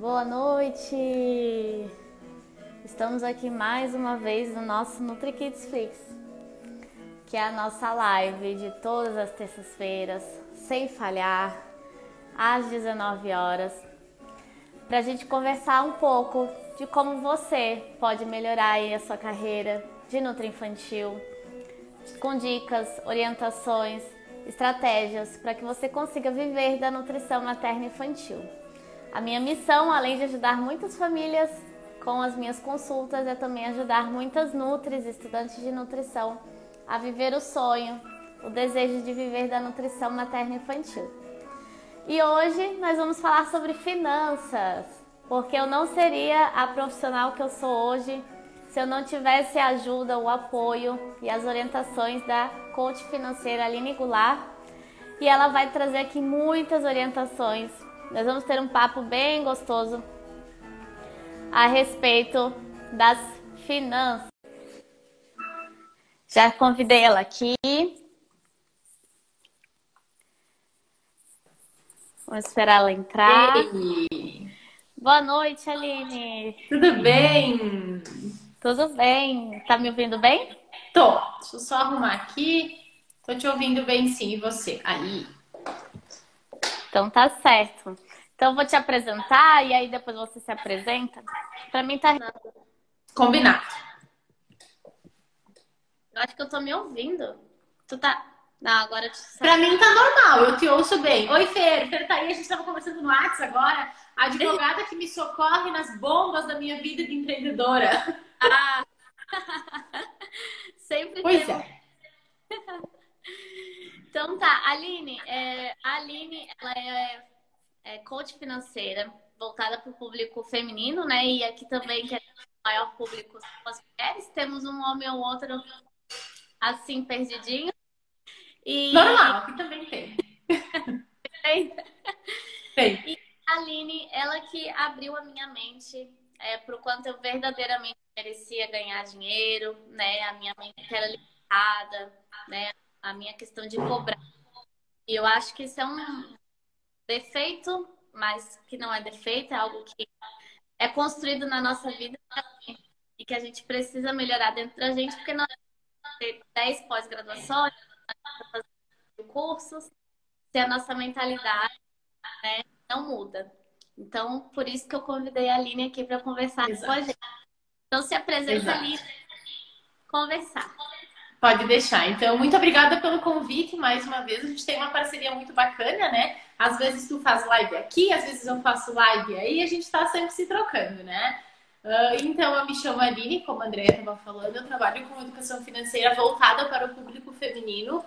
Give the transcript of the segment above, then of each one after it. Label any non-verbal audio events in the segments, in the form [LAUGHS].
Boa noite! Estamos aqui mais uma vez no nosso NutriKids Flix, que é a nossa live de todas as terças-feiras, sem falhar, às 19 horas, para a gente conversar um pouco de como você pode melhorar a sua carreira de Nutri Infantil, com dicas, orientações, estratégias para que você consiga viver da nutrição materna infantil. A minha missão, além de ajudar muitas famílias com as minhas consultas, é também ajudar muitas nutris, estudantes de nutrição, a viver o sonho, o desejo de viver da nutrição materna infantil. E hoje nós vamos falar sobre finanças, porque eu não seria a profissional que eu sou hoje se eu não tivesse a ajuda, o apoio e as orientações da coach financeira Aline Goulart. E ela vai trazer aqui muitas orientações. Nós vamos ter um papo bem gostoso a respeito das finanças. Já convidei ela aqui. Vamos esperar ela entrar. Ei. Boa noite, Aline. Tudo bem? Tudo bem? Tá me ouvindo bem? Tô. Deixa eu só arrumar aqui. Tô te ouvindo bem sim. E você? Aí. Então tá certo. Então eu vou te apresentar e aí depois você se apresenta. Pra mim tá. Combinado. Eu acho que eu tô me ouvindo. Tu tá. Não, agora eu te. Pra mim tá normal, eu te ouço bem. Oi, Fer. Fer [LAUGHS] tá aí, a gente tava conversando no WhatsApp agora. A advogada que me socorre nas bombas da minha vida de empreendedora. Ah. [LAUGHS] Sempre Pois tem- é. [LAUGHS] Então tá, Aline, é, a Aline, ela é, é coach financeira, voltada para o público feminino, né? E aqui também, que é o maior público, são as mulheres. Temos um homem ou outro assim, perdidinho. E Normal, aqui também tem. Tem. [LAUGHS] a Aline, ela que abriu a minha mente é, para o quanto eu verdadeiramente merecia ganhar dinheiro, né? A minha mente era limitada, né? A minha questão de cobrar. E eu acho que isso é um defeito, mas que não é defeito, é algo que é construído na nossa vida e que a gente precisa melhorar dentro da gente, porque nós ter 10 pós-graduações, cursos, se a nossa mentalidade né, não muda. Então, por isso que eu convidei a Aline aqui para conversar com a Exato. gente. Então, se apresenta Exato. ali, conversar. Pode deixar. Então, muito obrigada pelo convite mais uma vez. A gente tem uma parceria muito bacana, né? Às vezes tu faz live aqui, às vezes eu faço live aí, a gente tá sempre se trocando, né? Ah, então, eu me chamo Aline, como a Andrea estava falando, eu trabalho com educação financeira voltada para o público feminino,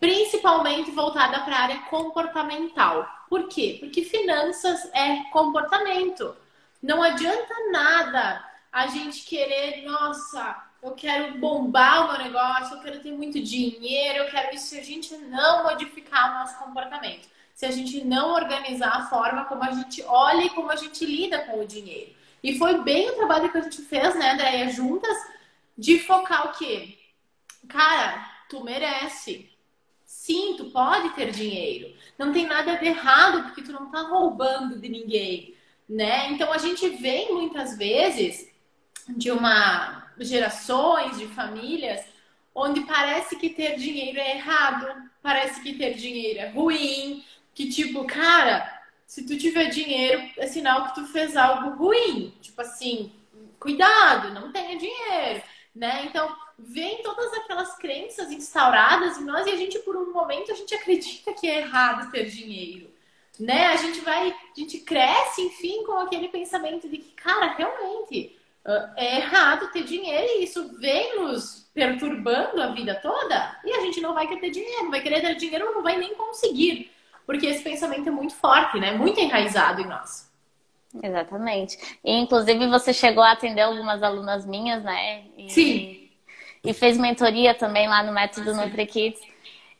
principalmente voltada para a área comportamental. Por quê? Porque finanças é comportamento. Não adianta nada a gente querer, nossa, eu quero bombar o meu negócio, eu quero ter muito dinheiro, eu quero isso se a gente não modificar o nosso comportamento. Se a gente não organizar a forma como a gente olha e como a gente lida com o dinheiro. E foi bem o trabalho que a gente fez, né, Andréia, juntas, de focar o quê? Cara, tu merece. Sim, tu pode ter dinheiro. Não tem nada de errado porque tu não tá roubando de ninguém, né? Então a gente vem muitas vezes de uma gerações de famílias onde parece que ter dinheiro é errado, parece que ter dinheiro é ruim, que tipo, cara, se tu tiver dinheiro é sinal que tu fez algo ruim, tipo assim, cuidado, não tenha dinheiro, né? Então, vem todas aquelas crenças instauradas em nós e a gente por um momento a gente acredita que é errado ter dinheiro, né? A gente vai, a gente cresce, enfim, com aquele pensamento de que, cara, realmente é errado ter dinheiro e isso vem nos perturbando a vida toda e a gente não vai querer ter dinheiro, vai querer ter dinheiro não vai nem conseguir, porque esse pensamento é muito forte, né? Muito enraizado em nós. Exatamente. E, inclusive, você chegou a atender algumas alunas minhas, né? E, Sim. E fez mentoria também lá no Método Ah, sim. NutriKids.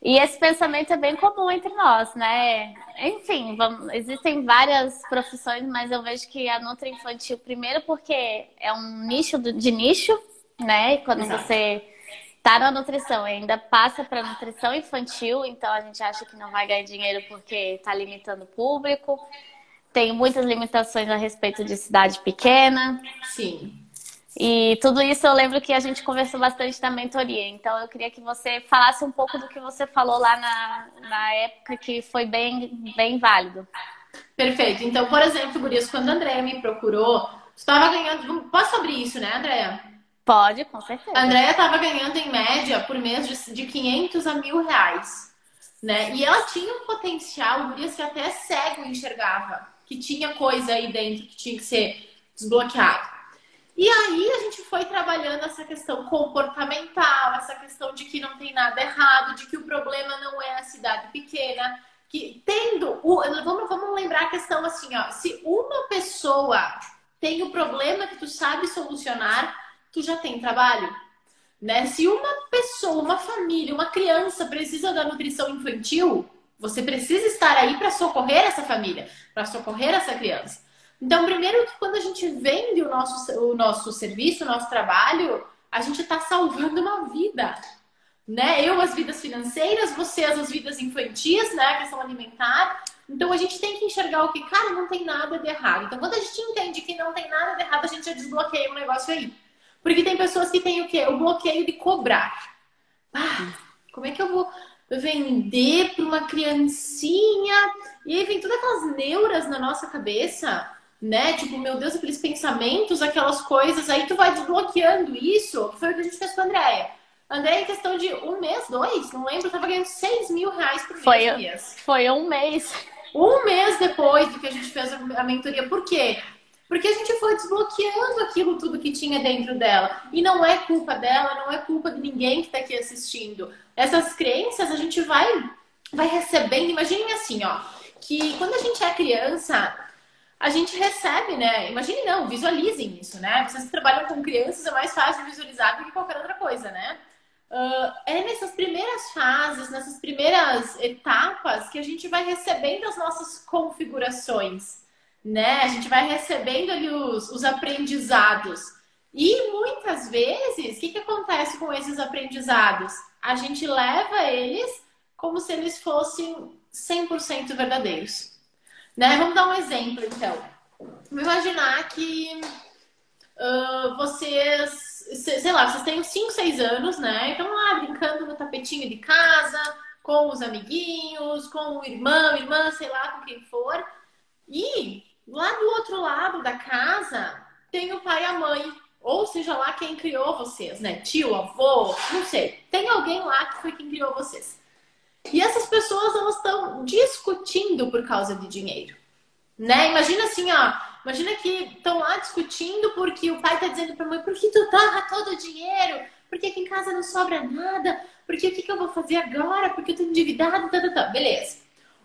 E esse pensamento é bem comum entre nós, né? Enfim, vamos- existem várias profissões, mas eu vejo que a Nutri Infantil, primeiro porque é um nicho de nicho, né? E Quando Exato. você tá na nutrição e ainda passa para nutrição infantil, então a gente acha que não vai ganhar dinheiro porque tá limitando o público. tenho muitas limitações a respeito de cidade pequena. Sim. E tudo isso eu lembro que a gente conversou bastante na mentoria. Então eu queria que você falasse um pouco do que você falou lá na, na época, que foi bem, bem válido. Perfeito. Então, por exemplo, Gurias, quando a Andrea me procurou, estava ganhando. Posso abrir isso, né, Andrea? Pode, com certeza. A Andrea estava ganhando em média por mês de, de 500 a mil reais. Né? E ela tinha um potencial, Gurias, que até cego enxergava, que tinha coisa aí dentro que tinha que ser desbloqueado. E aí a gente foi trabalhando essa questão comportamental, essa questão de que não tem nada errado, de que o problema não é a cidade pequena, que tendo o, vamos, vamos lembrar a questão assim, ó, se uma pessoa tem o problema que tu sabe solucionar, tu já tem trabalho. Né? Se uma pessoa, uma família, uma criança precisa da nutrição infantil, você precisa estar aí para socorrer essa família, para socorrer essa criança. Então, primeiro que quando a gente vende o nosso, o nosso serviço, o nosso trabalho, a gente está salvando uma vida. Né? Eu, as vidas financeiras, vocês, as vidas infantis, né? A questão alimentar. Então, a gente tem que enxergar o que, cara, não tem nada de errado. Então, quando a gente entende que não tem nada de errado, a gente já desbloqueia um negócio aí. Porque tem pessoas que têm o quê? O bloqueio de cobrar. Ah, como é que eu vou vender para uma criancinha? E aí vem todas aquelas neuras na nossa cabeça né? Tipo, meu Deus, aqueles pensamentos, aquelas coisas, aí tu vai desbloqueando isso. Foi o que a gente fez com a Andréia. Andréia, em questão de um mês, dois, não lembro, tava ganhando 6 mil reais por foi, mês. Foi um mês. Um mês depois do que a gente fez a mentoria. Por quê? Porque a gente foi desbloqueando aquilo tudo que tinha dentro dela. E não é culpa dela, não é culpa de ninguém que está aqui assistindo. Essas crenças a gente vai, vai recebendo. Imaginem assim, ó, que quando a gente é criança, a gente recebe, né? Imagine não, visualizem isso, né? Vocês que trabalham com crianças é mais fácil visualizar do que qualquer outra coisa, né? Uh, é nessas primeiras fases, nessas primeiras etapas que a gente vai recebendo as nossas configurações, né? A gente vai recebendo ali os, os aprendizados. E muitas vezes, o que, que acontece com esses aprendizados? A gente leva eles como se eles fossem 100% verdadeiros. Né? Vamos dar um exemplo, então. Vamos imaginar que uh, vocês, sei lá, vocês têm 5, 6 anos, né? Então lá brincando no tapetinho de casa, com os amiguinhos, com o irmão, irmã, sei lá, com quem for. E lá do outro lado da casa tem o pai e a mãe. Ou seja lá quem criou vocês, né? Tio, avô, não sei. Tem alguém lá que foi quem criou vocês. E essas pessoas elas estão discutindo por causa de dinheiro. Né? Imagina assim, ó. Imagina que estão lá discutindo porque o pai está dizendo para a mãe: por que tu torra todo o dinheiro? Porque aqui em casa não sobra nada? Porque o que, que eu vou fazer agora? Porque eu tô endividado, tá, tá, tá. Beleza.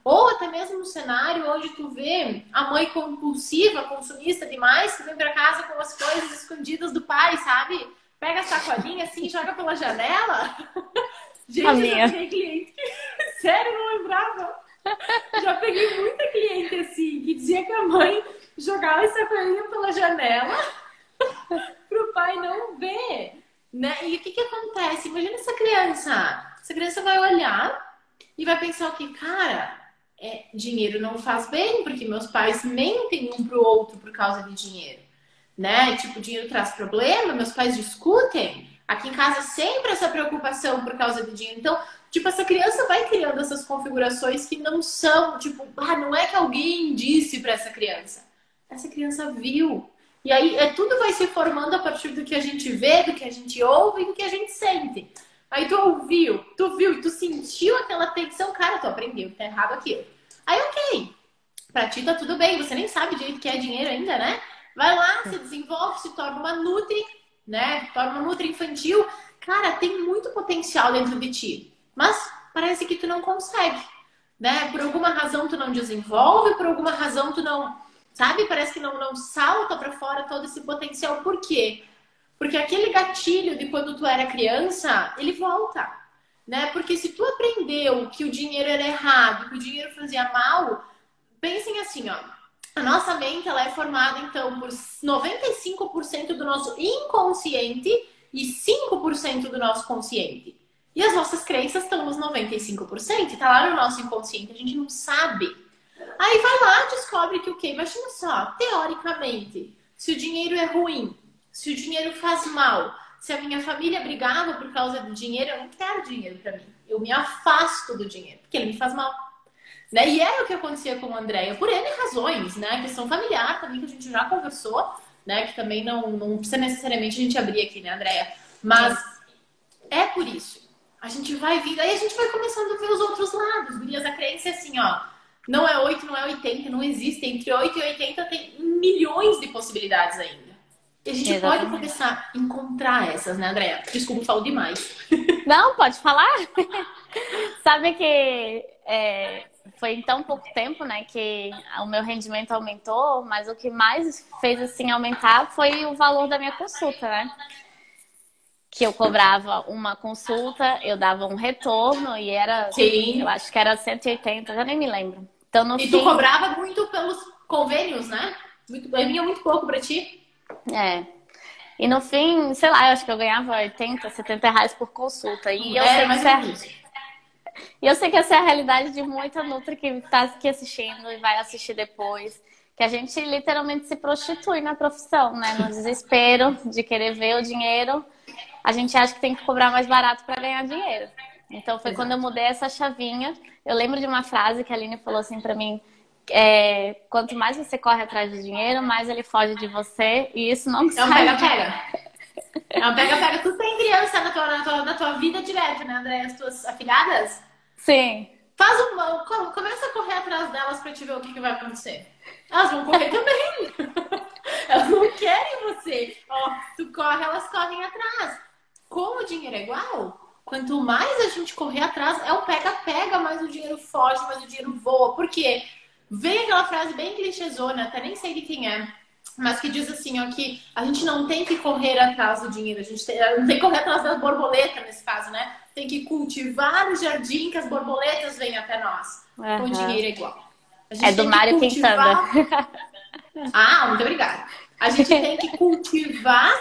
Ou até mesmo no cenário onde tu vê a mãe compulsiva, consumista demais, que vem para casa com as coisas escondidas do pai, sabe? Pega a sacolinha assim joga pela janela. [LAUGHS] Gente, a minha. eu peguei cliente que... [LAUGHS] Sério, não lembrava. Já peguei muita cliente assim, que dizia que a mãe jogava essa coelhinha pela janela [LAUGHS] pro pai não ver. Né? E o que, que acontece? Imagina essa criança. Essa criança vai olhar e vai pensar que, cara, é, dinheiro não faz bem, porque meus pais mentem um pro outro por causa de dinheiro. Né? Tipo, dinheiro traz problema, meus pais discutem. Aqui em casa sempre essa preocupação por causa de dinheiro. Então, tipo, essa criança vai criando essas configurações que não são, tipo, ah, não é que alguém disse para essa criança. Essa criança viu. E aí é, tudo vai se formando a partir do que a gente vê, do que a gente ouve e do que a gente sente. Aí tu ouviu, tu viu e tu sentiu aquela tensão, cara, tu aprendeu tá errado aquilo. Aí, ok. Pra ti tá tudo bem, você nem sabe direito que é dinheiro ainda, né? Vai lá, se desenvolve, se torna uma nutri, né? Torna uma nutri infantil. Cara, tem muito potencial dentro de ti. Mas parece que tu não consegue, né? Por alguma razão tu não desenvolve, por alguma razão tu não, sabe? Parece que não, não salta para fora todo esse potencial. Por quê? Porque aquele gatilho de quando tu era criança, ele volta, né? Porque se tu aprendeu que o dinheiro era errado, que o dinheiro fazia mal, pensem assim, ó. A nossa mente ela é formada então por 95% do nosso inconsciente e 5% do nosso consciente. E as nossas crenças estão nos 95%, está lá no nosso inconsciente, a gente não sabe. Aí vai lá, descobre que o quê? Imagina só, teoricamente, se o dinheiro é ruim, se o dinheiro faz mal, se a minha família brigava por causa do dinheiro, eu não quero dinheiro para mim. Eu me afasto do dinheiro, porque ele me faz mal. Né? E era o que acontecia com a Andréia, por N razões, né? Questão familiar também, que a gente já conversou, né? Que também não, não precisa necessariamente a gente abrir aqui, né, Andréia? Mas é por isso. A gente vai vindo, aí a gente vai começando a ver os outros lados. Gurias, a crença é assim, ó. Não é 8, não é 80, não existe. Entre 8 e 80 tem milhões de possibilidades ainda. E a gente Exatamente. pode começar a encontrar essas, né, Andréia? Desculpa, falo demais. Não, pode falar. [LAUGHS] Sabe que é, foi em tão pouco tempo, né, que o meu rendimento aumentou, mas o que mais fez assim aumentar foi o valor da minha consulta, né? Que eu cobrava uma consulta, eu dava um retorno e era, Sim. eu acho que era 180, já nem me lembro. Então, no e fim... tu cobrava muito pelos convênios, né? Muito, vinha muito pouco para ti. É. E no fim, sei lá, eu acho que eu ganhava 80, 70 reais por consulta. E eu, é, é... e eu sei que essa é a realidade de muita Nutri que está aqui assistindo e vai assistir depois. Que a gente literalmente se prostitui na profissão, né? No desespero de querer ver o dinheiro, a gente acha que tem que cobrar mais barato para ganhar dinheiro. Então foi Exato. quando eu mudei essa chavinha. Eu lembro de uma frase que a Aline falou assim para mim: é, quanto mais você corre atrás de dinheiro, mais ele foge de você e isso não sai. É um pega-pega. É um pega-pega. Tu tem criança na tua, na, tua, na tua vida direto, né, André? As tuas afilhadas? Sim. Faz uma, começa a correr atrás delas pra te ver o que, que vai acontecer. Elas vão correr também. [LAUGHS] elas não querem você. Ó, tu corre, elas correm atrás. Como o dinheiro é igual, quanto mais a gente correr atrás, é o pega-pega, mais o dinheiro foge, mais o dinheiro voa. Por quê? Vem aquela frase bem clichêzona, até nem sei de quem é, mas que diz assim, ó, que a gente não tem que correr atrás do dinheiro, a gente tem, não tem que correr atrás da borboleta nesse caso, né? Tem que cultivar o jardim que as borboletas vêm até nós. Uhum. O dinheiro é igual. é do Mário cultivar... Quintana. [LAUGHS] ah, muito obrigada. A gente tem que cultivar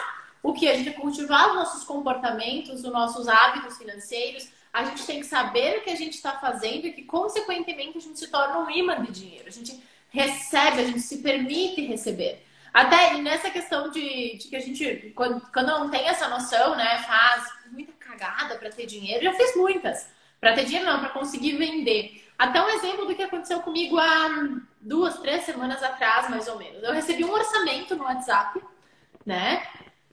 o que? A gente tem que cultivar os nossos comportamentos, os nossos hábitos financeiros, a gente tem que saber o que a gente está fazendo e que, consequentemente, a gente se torna um imã de dinheiro. A gente recebe, a gente se permite receber. Até nessa questão de, de que a gente, quando, quando não tem essa noção, né, faz muita cagada para ter dinheiro. Já fiz muitas. Para ter dinheiro, não, para conseguir vender. Até um exemplo do que aconteceu comigo há duas, três semanas atrás, mais ou menos. Eu recebi um orçamento no WhatsApp, né,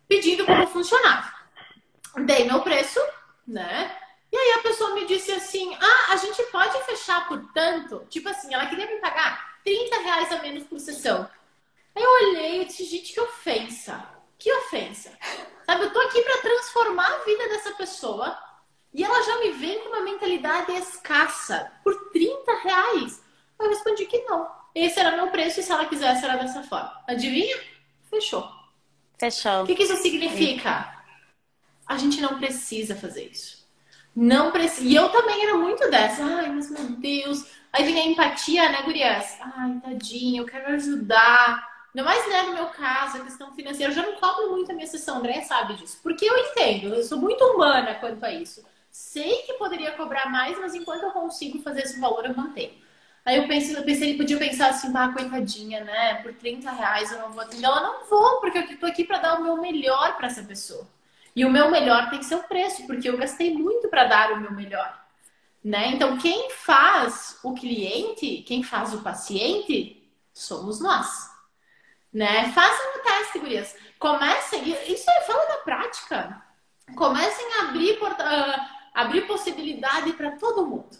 pedindo como funcionava. Dei meu preço, né, e aí a pessoa me disse assim: ah, a gente pode fechar por tanto? Tipo assim, ela queria me pagar 30 reais a menos por sessão. Aí eu olhei e disse: gente, que ofensa. Que ofensa. Sabe, eu tô aqui para transformar a vida dessa pessoa e ela já me vem com uma mentalidade escassa por 30 reais. Eu respondi que não. Esse era meu preço e se ela quisesse era dessa forma. Adivinha? Fechou. Fechou. O que, que isso significa? A gente não precisa fazer isso. Não precisa. E eu também era muito dessa. Ai, mas meu Deus. Aí vem a empatia, né, gurias? Ai, tadinho, eu quero ajudar. Ainda mais, né, no meu caso, a questão financeira. Eu já não cobro muito a minha sessão, André sabe disso. Porque eu entendo, eu sou muito humana quanto a isso. Sei que poderia cobrar mais, mas enquanto eu consigo fazer esse valor, eu mantenho. Aí eu pensei, eu pensei, podia pensar assim, ah, coitadinha, né? Por 30 reais eu não vou atender. Ela não vou, porque eu tô aqui para dar o meu melhor para essa pessoa. E o meu melhor tem que ser o preço, porque eu gastei muito para dar o meu melhor. Né? Então, quem faz o cliente, quem faz o paciente, somos nós. Né? Façam o teste, gurias. Comecem, isso aí fala da prática. Comecem a abrir, uh, abrir possibilidade para todo mundo.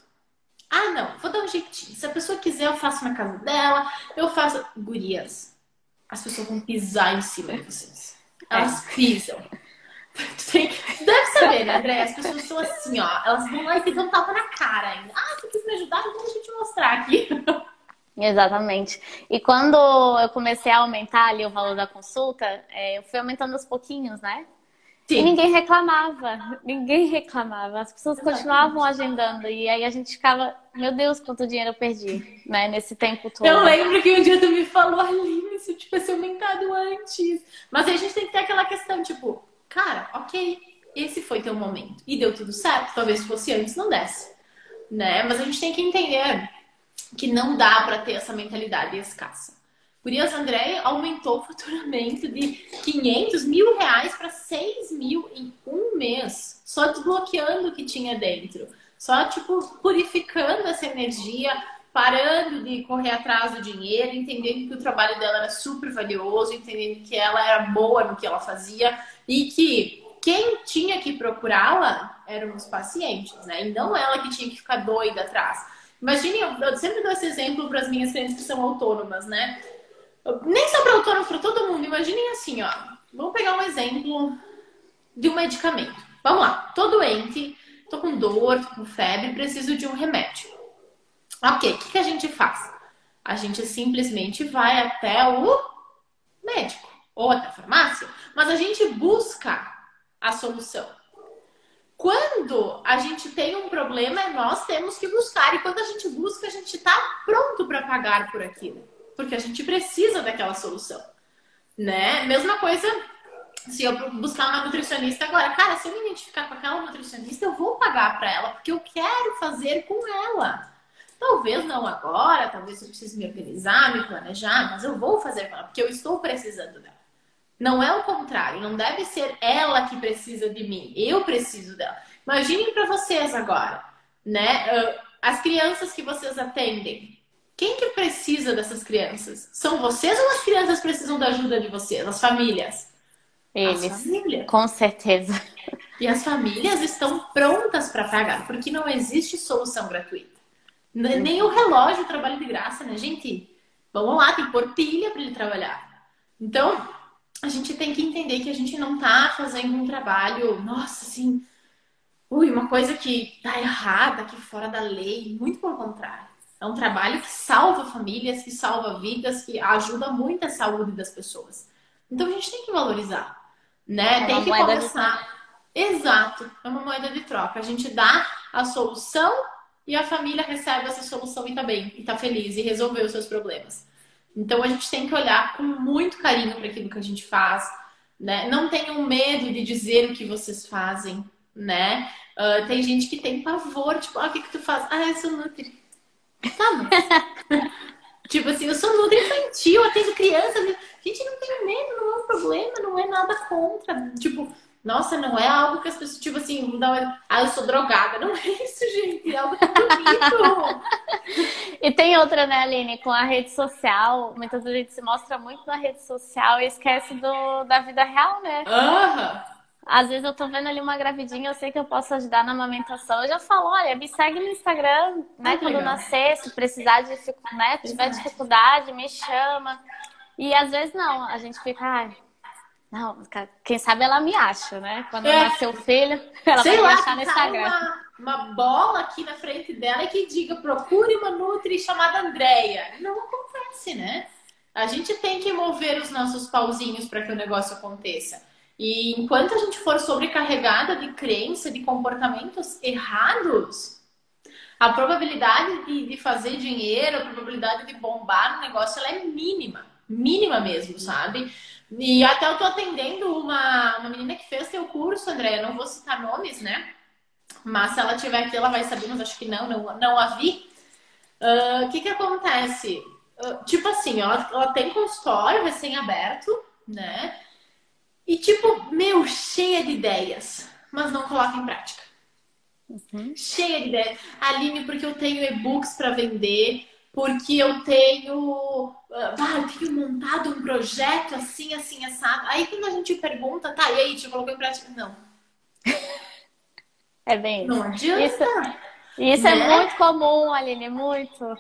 Ah, não, vou dar um jeitinho. Se a pessoa quiser, eu faço na casa dela, eu faço. Gurias, as pessoas vão pisar em cima de vocês. Elas é. pisam. [LAUGHS] Tem... Deve saber, né, André? As pessoas são assim, ó. Elas vão lá e ficam tapa na cara ainda. Ah, você quis me ajudar? Então deixa eu te mostrar aqui. [LAUGHS] Exatamente. E quando eu comecei a aumentar ali o valor da consulta, é, eu fui aumentando aos pouquinhos, né? Sim. E ninguém reclamava, ninguém reclamava. As pessoas continuavam agendando. E aí a gente ficava, meu Deus, quanto dinheiro eu perdi, né? Nesse tempo todo. Eu lembro que um dia tu me falou, Aline, se eu tivesse aumentado antes. Mas aí a gente tem que ter aquela questão, tipo, cara, ok, esse foi teu momento. E deu tudo certo. Talvez se fosse antes, não desse. Né? Mas a gente tem que entender que não dá para ter essa mentalidade escassa. Isso, André aumentou o faturamento de 500 mil reais para 6 mil em um mês, só desbloqueando o que tinha dentro, só tipo purificando essa energia, parando de correr atrás do dinheiro, entendendo que o trabalho dela era super valioso, entendendo que ela era boa no que ela fazia e que quem tinha que procurá-la eram os pacientes, né? E não ela que tinha que ficar doida atrás. Imagine, eu sempre dou esse exemplo para as minhas clientes que são autônomas, né? Nem só para autônomos, para todo mundo. Imaginem assim, ó. Vamos pegar um exemplo de um medicamento. Vamos lá. Tô doente, tô com dor, tô com febre, preciso de um remédio. Ok, o que, que a gente faz? A gente simplesmente vai até o médico ou até a farmácia, mas a gente busca a solução. Quando a gente tem um problema, nós temos que buscar. E quando a gente busca, a gente está pronto para pagar por aquilo. Porque a gente precisa daquela solução. Né? Mesma coisa se eu buscar uma nutricionista agora. Cara, se eu me identificar com aquela nutricionista, eu vou pagar para ela. Porque eu quero fazer com ela. Talvez não agora, talvez eu precise me organizar, me planejar, mas eu vou fazer com ela, porque eu estou precisando dela. Não é o contrário, não deve ser ela que precisa de mim, eu preciso dela. Imaginem para vocês agora, né? As crianças que vocês atendem, quem que precisa dessas crianças? São vocês ou as crianças precisam da ajuda de vocês, as famílias? Eles, as famílias. com certeza. [LAUGHS] E as famílias estão prontas para pagar, porque não existe solução gratuita. Nem o relógio trabalha de graça, né, gente? Vamos lá, tem que pôr pilha para ele trabalhar. Então, a gente tem que entender que a gente não tá fazendo um trabalho, nossa, assim, ui, uma coisa que tá errada, que fora da lei, muito pelo contrário. É um trabalho que salva famílias, que salva vidas, que ajuda muito a saúde das pessoas. Então a gente tem que valorizar, né? É tem que começar. Exato, é uma moeda de troca. A gente dá a solução e a família recebe essa solução e tá bem, e tá feliz e resolveu os seus problemas. Então a gente tem que olhar com muito carinho para aquilo que a gente faz, né? Não tenham medo de dizer o que vocês fazem, né? Uh, tem gente que tem pavor, tipo, ah, o que que tu faz? Ah, eu sou nutri. Tá, mas... [LAUGHS] tipo assim, eu sou nutri infantil, atendo criança. Gente, não tem medo, não é um problema, não é nada contra. Tipo, nossa, não é algo que as pessoas, tipo assim, não, ah, eu sou drogada. Não é isso, gente. É algo que bonito. [LAUGHS] e tem outra, né, Aline? Com a rede social, muitas vezes a gente se mostra muito na rede social e esquece do, da vida real, né? Uhum. Às vezes eu tô vendo ali uma gravidinha, eu sei que eu posso ajudar na amamentação. Eu já falo, olha, me segue no Instagram, né? quando legal. nascer, se precisar de né, tiver dificuldade, me chama. E às vezes não, a gente fica, ai, não, quem sabe ela me acha, né? Quando é. nascer o filho, [LAUGHS] ela Sei vai lá, me achar no Instagram. Uma, uma bola aqui na frente dela que diga procure uma Nutri chamada Andréia. Não acontece, né? A gente tem que mover os nossos pauzinhos para que o negócio aconteça. E enquanto a gente for sobrecarregada de crença, de comportamentos errados, a probabilidade de, de fazer dinheiro, a probabilidade de bombar no negócio, ela é mínima. Mínima mesmo, sabe? E até eu tô atendendo uma, uma menina que fez seu curso, André. Eu não vou citar nomes, né? Mas se ela tiver aqui, ela vai saber, mas acho que não, não, não a vi. Ah, o uh, que que acontece? Uh, tipo assim, ela, ela tem consultório recém-aberto, né? E tipo, meu, cheia de ideias, mas não coloca em prática. Uhum. Cheia de ideias. Aline, porque eu tenho e-books para vender, porque eu tenho, ah, eu tenho montado um projeto assim, assim, assado. Aí quando a gente pergunta, tá, e aí, te colocou em prática? Não. [LAUGHS] É bem Não adianta. Isso, isso é né? é muito comum, Aline, muito.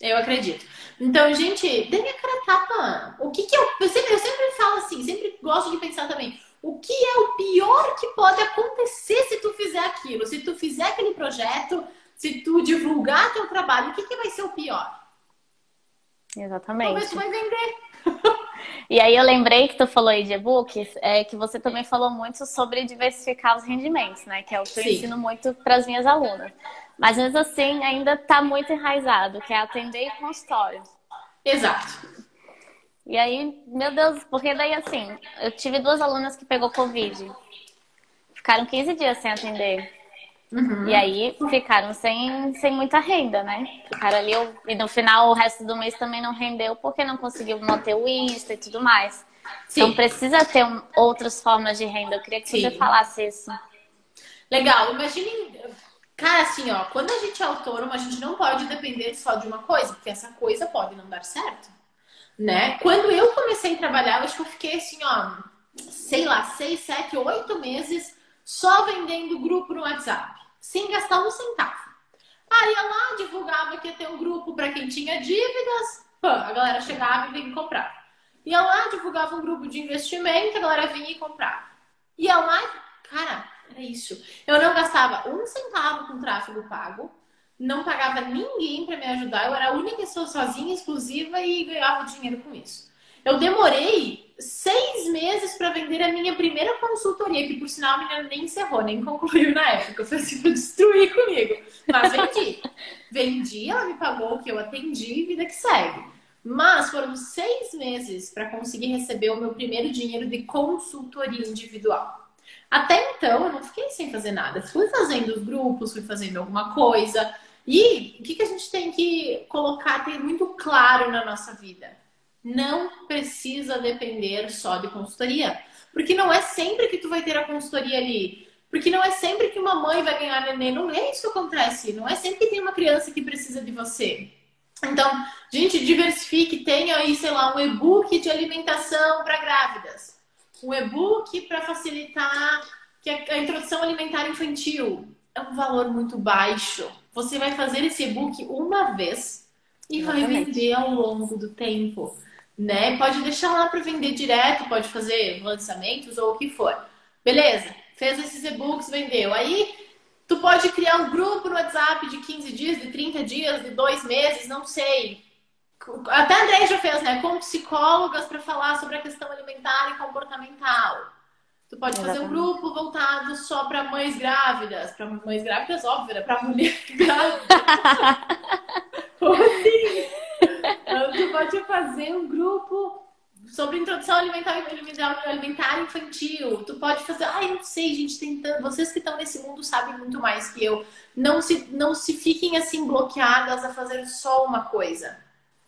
Eu acredito. Então, gente, dê minha cara tapa. O que que eu, eu sempre, eu sempre falo assim, sempre gosto de pensar também. O que é o pior que pode acontecer se tu fizer aquilo? Se tu fizer aquele projeto, se tu divulgar teu trabalho, o que, que vai ser o pior? Exatamente. Talvez tu vai vender. [LAUGHS] E aí eu lembrei que tu falou aí de e-books, é que você também falou muito sobre diversificar os rendimentos, né? Que é o que eu Sim. ensino muito para as minhas alunas. Mas mesmo assim ainda está muito enraizado, que é atender consultório. Exato. E aí, meu Deus, porque daí assim, eu tive duas alunas que pegou Covid. Ficaram 15 dias sem atender. Uhum. E aí ficaram sem, sem muita renda, né? Ficaram ali, e no final o resto do mês também não rendeu porque não conseguiu manter o Insta e tudo mais. Sim. Então precisa ter um, outras formas de renda. Eu queria que Sim. você falasse isso. Legal, imagine. Cara, assim, ó, quando a gente é autônomo, a gente não pode depender só de uma coisa, porque essa coisa pode não dar certo. Né? Quando eu comecei a trabalhar, eu acho que eu fiquei assim, ó, sei lá, seis, sete, oito meses só vendendo grupo no WhatsApp sem gastar um centavo. Aí ia lá, divulgava que ia ter um grupo para quem tinha dívidas, pã, a galera chegava e vinha comprar. Ia lá, divulgava um grupo de investimento, a galera vinha e comprava. Ia lá, cara, era isso. Eu não gastava um centavo com tráfego pago, não pagava ninguém para me ajudar, eu era a única pessoa sozinha, exclusiva e ganhava dinheiro com isso. Eu demorei seis meses para vender a minha primeira consultoria, que por sinal a menina nem encerrou, nem concluiu na época. Foi assim [LAUGHS] destruir comigo. Mas vendi. vendi, ela me pagou o que eu atendi, vida que segue. Mas foram seis meses para conseguir receber o meu primeiro dinheiro de consultoria individual. Até então eu não fiquei sem fazer nada. Fui fazendo os grupos, fui fazendo alguma coisa. E o que, que a gente tem que colocar, ter muito claro na nossa vida? Não precisa depender só de consultoria. Porque não é sempre que tu vai ter a consultoria ali. Porque não é sempre que uma mãe vai ganhar neném. Não é isso que acontece. Não é sempre que tem uma criança que precisa de você. Então, gente, diversifique. Tenha aí, sei lá, um e-book de alimentação para grávidas. Um e-book para facilitar a introdução alimentar infantil. É um valor muito baixo. Você vai fazer esse e-book uma vez e Exatamente. vai vender ao longo do tempo né? Pode deixar lá para vender direto, pode fazer lançamentos ou o que for. Beleza, fez esses e-books, vendeu. Aí tu pode criar um grupo no WhatsApp de 15 dias, de 30 dias, de dois meses, não sei. Até a André já fez, né? Com psicólogas para falar sobre a questão alimentar e comportamental. Tu pode fazer um grupo voltado só para mães grávidas, para mães grávidas, óbvio, né? Para mulher [LAUGHS] grávida. [LAUGHS] Ou assim. [LAUGHS] Tu pode fazer um grupo sobre introdução alimentar, alimentar infantil. Tu pode fazer. Ai, não sei, gente, tentando. Vocês que estão nesse mundo sabem muito mais que eu. Não se, não se fiquem assim bloqueadas a fazer só uma coisa.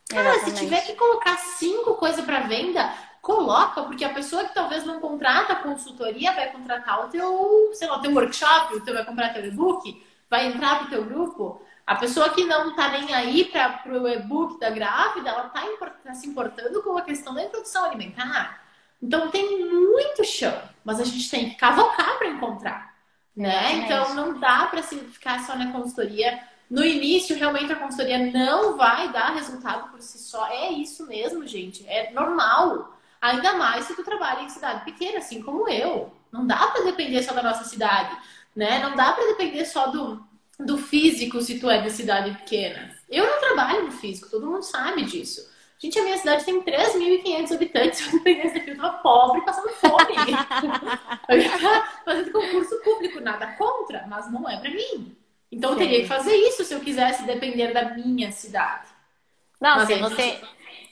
Cara, se tiver que colocar cinco coisas para venda, coloca, porque a pessoa que talvez não contrata a consultoria vai contratar o teu, sei lá, o teu workshop, o teu vai comprar teu e-book, vai entrar pro teu grupo. A pessoa que não está nem aí para o e-book da grávida, ela está tá se importando com a questão da introdução alimentar. Então tem muito chão, mas a gente tem que cavocar para encontrar, né? Então não dá para se ficar só na consultoria. No início, realmente a consultoria não vai dar resultado por si só. É isso mesmo, gente. É normal. Ainda mais se tu trabalha em cidade pequena, assim como eu. Não dá para depender só da nossa cidade, né? Não dá para depender só do do físico se tu é de cidade pequena. Eu não trabalho no físico, todo mundo sabe disso. Gente, a minha cidade tem 3.500 habitantes. [LAUGHS] Eu dependesse daqui, eu tava pobre, passando fome. [LAUGHS] eu ia fazendo concurso público, nada contra, mas não é para mim. Então, eu teria que fazer isso se eu quisesse depender da minha cidade. Não, mas se você...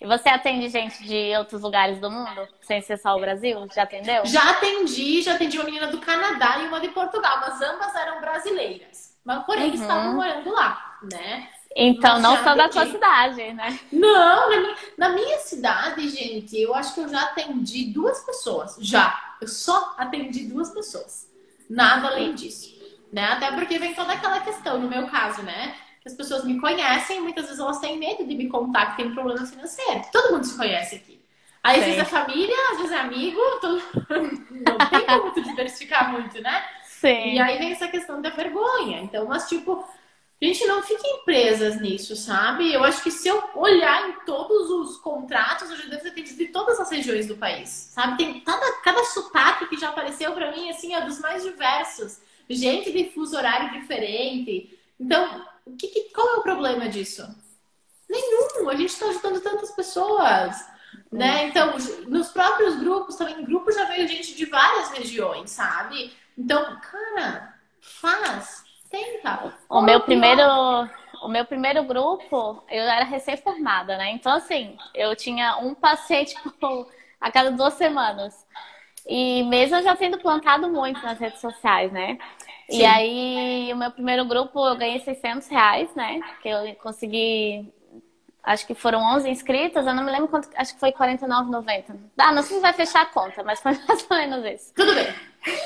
E você atende gente de outros lugares do mundo, sem ser só o Brasil? Já atendeu? Já atendi, já atendi uma menina do Canadá e uma de Portugal, mas ambas eram brasileiras. Mas porém uhum. estavam morando lá, né? Então, não são da tua cidade, né? Não, na minha, na minha, cidade, gente, eu acho que eu já atendi duas pessoas. Já. Eu só atendi duas pessoas. Nada além disso. Né? Até porque vem toda aquela questão, no meu caso, né? Que as pessoas me conhecem e muitas vezes elas têm medo de me contar que tem um problema financeiro. Todo mundo se conhece aqui. Aí, às vezes é família, às vezes é amigo, todo... [LAUGHS] não tem como tu diversificar muito, né? Sim. E aí vem essa questão da vergonha. Então, mas tipo, a gente não fica presas nisso, sabe? Eu acho que se eu olhar em todos os contratos, eu já devo ter atendido de todas as regiões do país, sabe? Tem cada, cada sotaque que já apareceu para mim, assim, é dos mais diversos. Gente de fuso horário diferente. Então, que, que, qual é o problema disso? Nenhum. A gente está ajudando tantas pessoas. Né? Então, nos próprios grupos, também grupos já veio gente de várias regiões, sabe? Então, cara, faz, tenta. O meu primeiro, o meu primeiro grupo, eu era recém-formada, né? Então, assim, eu tinha um paciente [LAUGHS] tipo, a cada duas semanas. E mesmo eu já tendo plantado muito nas redes sociais, né? Sim. E aí, o meu primeiro grupo, eu ganhei 600 reais, né? Que eu consegui acho que foram 11 inscritas, eu não me lembro quanto, acho que foi 49,90. Ah, não sei se vai fechar a conta, mas foi [LAUGHS] mais ou menos isso. Tudo bem.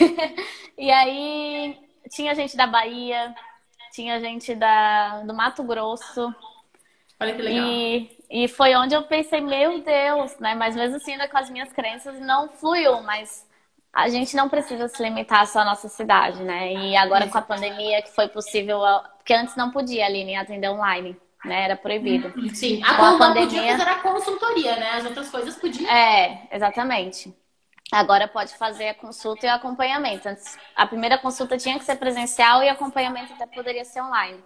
[LAUGHS] e aí tinha gente da Bahia, tinha gente da, do Mato Grosso. Olha que legal. E, e foi onde eu pensei, meu Deus, né? Mas mesmo assim, ainda com as minhas crenças, não fluiu, mas a gente não precisa se limitar só à nossa cidade, né? E agora com a pandemia que foi possível, porque antes não podia, Aline, atender online né? Era proibido. Sim, a, a pandemia podia fazer a consultoria, né? As outras coisas podiam. É, exatamente. Agora pode fazer a consulta e o acompanhamento. Antes, a primeira consulta tinha que ser presencial e o acompanhamento até poderia ser online.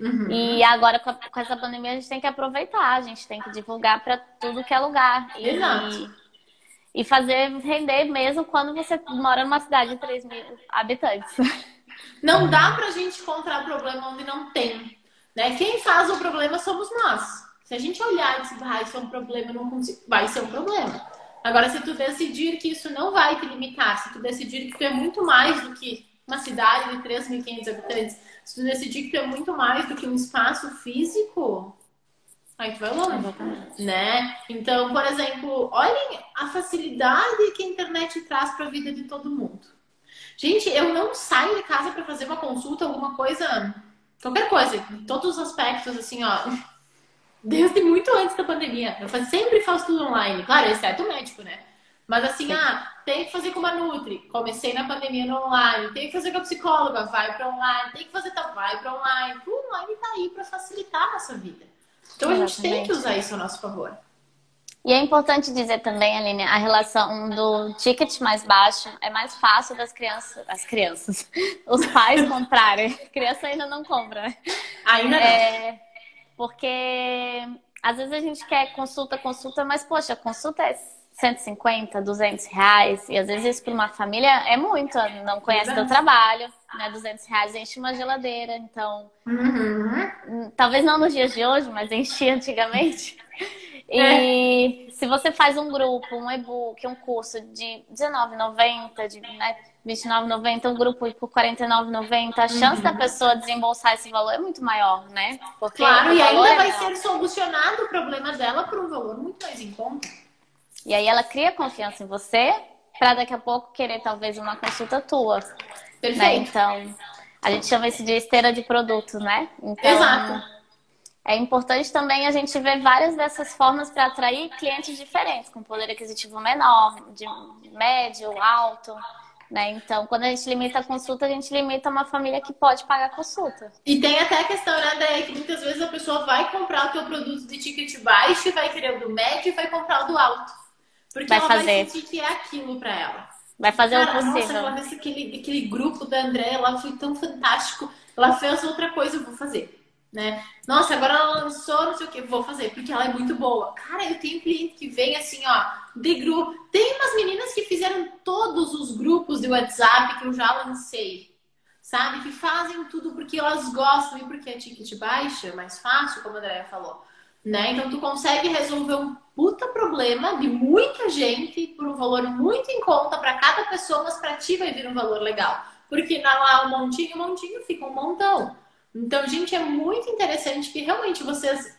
Uhum. E agora, com, a, com, essa pandemia, a gente tem que aproveitar, a gente tem que divulgar para tudo que é lugar. E, Exato. E fazer render mesmo quando você mora numa cidade de 3 mil habitantes. Não dá pra gente encontrar problema onde não tem. Né? Quem faz o problema somos nós. Se a gente olhar e dizer, vai ser um problema, não consigo, vai ser um problema. Agora, se tu decidir que isso não vai te limitar, se tu decidir que tu é muito mais do que uma cidade de 3.500 habitantes, se tu decidir que tu é muito mais do que um espaço físico, aí tu vai longe, né? Então, por exemplo, olhem a facilidade que a internet traz para a vida de todo mundo. Gente, eu não saio de casa para fazer uma consulta, alguma coisa Qualquer coisa, em todos os aspectos, assim, ó. Desde muito antes da pandemia. Eu sempre faço tudo online. Claro, exceto o médico, né? Mas assim, Sim. ah, tem que fazer com uma Nutri. Comecei na pandemia no online. Tem que fazer com a psicóloga, vai para online. Tem que fazer tal, vai para online. O online tá aí para facilitar a nossa vida. Então Exatamente. a gente tem que usar isso a nosso favor. E é importante dizer também, Aline, a relação do ticket mais baixo é mais fácil das crianças, as crianças, [LAUGHS] os pais comprarem. [LAUGHS] Criança ainda não compra, né? Ainda não. É, porque às vezes a gente quer consulta, consulta, mas poxa, consulta é 150, 200 reais. E às vezes isso para uma família é muito, não conhece teu trabalho, né? 200 reais enche uma geladeira. Então, uhum. talvez não nos dias de hoje, mas enchia antigamente. E é. se você faz um grupo, um e-book, um curso de R$19,90, de né, R$29,90, um grupo por R$49,90, a chance uhum. da pessoa desembolsar esse valor é muito maior, né? Porque claro, e ainda é vai ser solucionado o problema dela por um valor muito mais em conta. E aí ela cria confiança em você para daqui a pouco querer talvez uma consulta tua. Né? Perfeito. Né? Então, a gente chama isso de esteira de produtos, né? Então, Exato. É importante também a gente ver várias dessas formas para atrair clientes diferentes, com poder aquisitivo menor, de médio, alto. Né? Então, quando a gente limita a consulta, a gente limita uma família que pode pagar a consulta. E tem até a questão, né, Daí, que muitas vezes a pessoa vai comprar o teu produto de ticket baixo, vai querer o do médio e vai comprar o do alto. Porque vai ela fazer. vai sentir que é aquilo para ela. Vai fazer Cara, o possível. Nossa, ela aquele, aquele grupo da André, ela foi tão fantástico. Ela fez outra coisa, eu vou fazer né? Nossa, agora ela lançou, não sei o que, vou fazer, porque ela é muito boa. Cara, eu tenho cliente que vem assim, ó, de grupo. Tem umas meninas que fizeram todos os grupos de WhatsApp que eu já lancei, sabe? Que fazem tudo porque elas gostam e porque a ticket baixa, é mais fácil, como a Andrea falou, né? Então tu consegue resolver um puta problema de muita gente por um valor muito em conta para cada pessoa, mas para ti vai vir um valor legal. Porque lá um montinho, um montinho fica um montão. Então, gente, é muito interessante que realmente vocês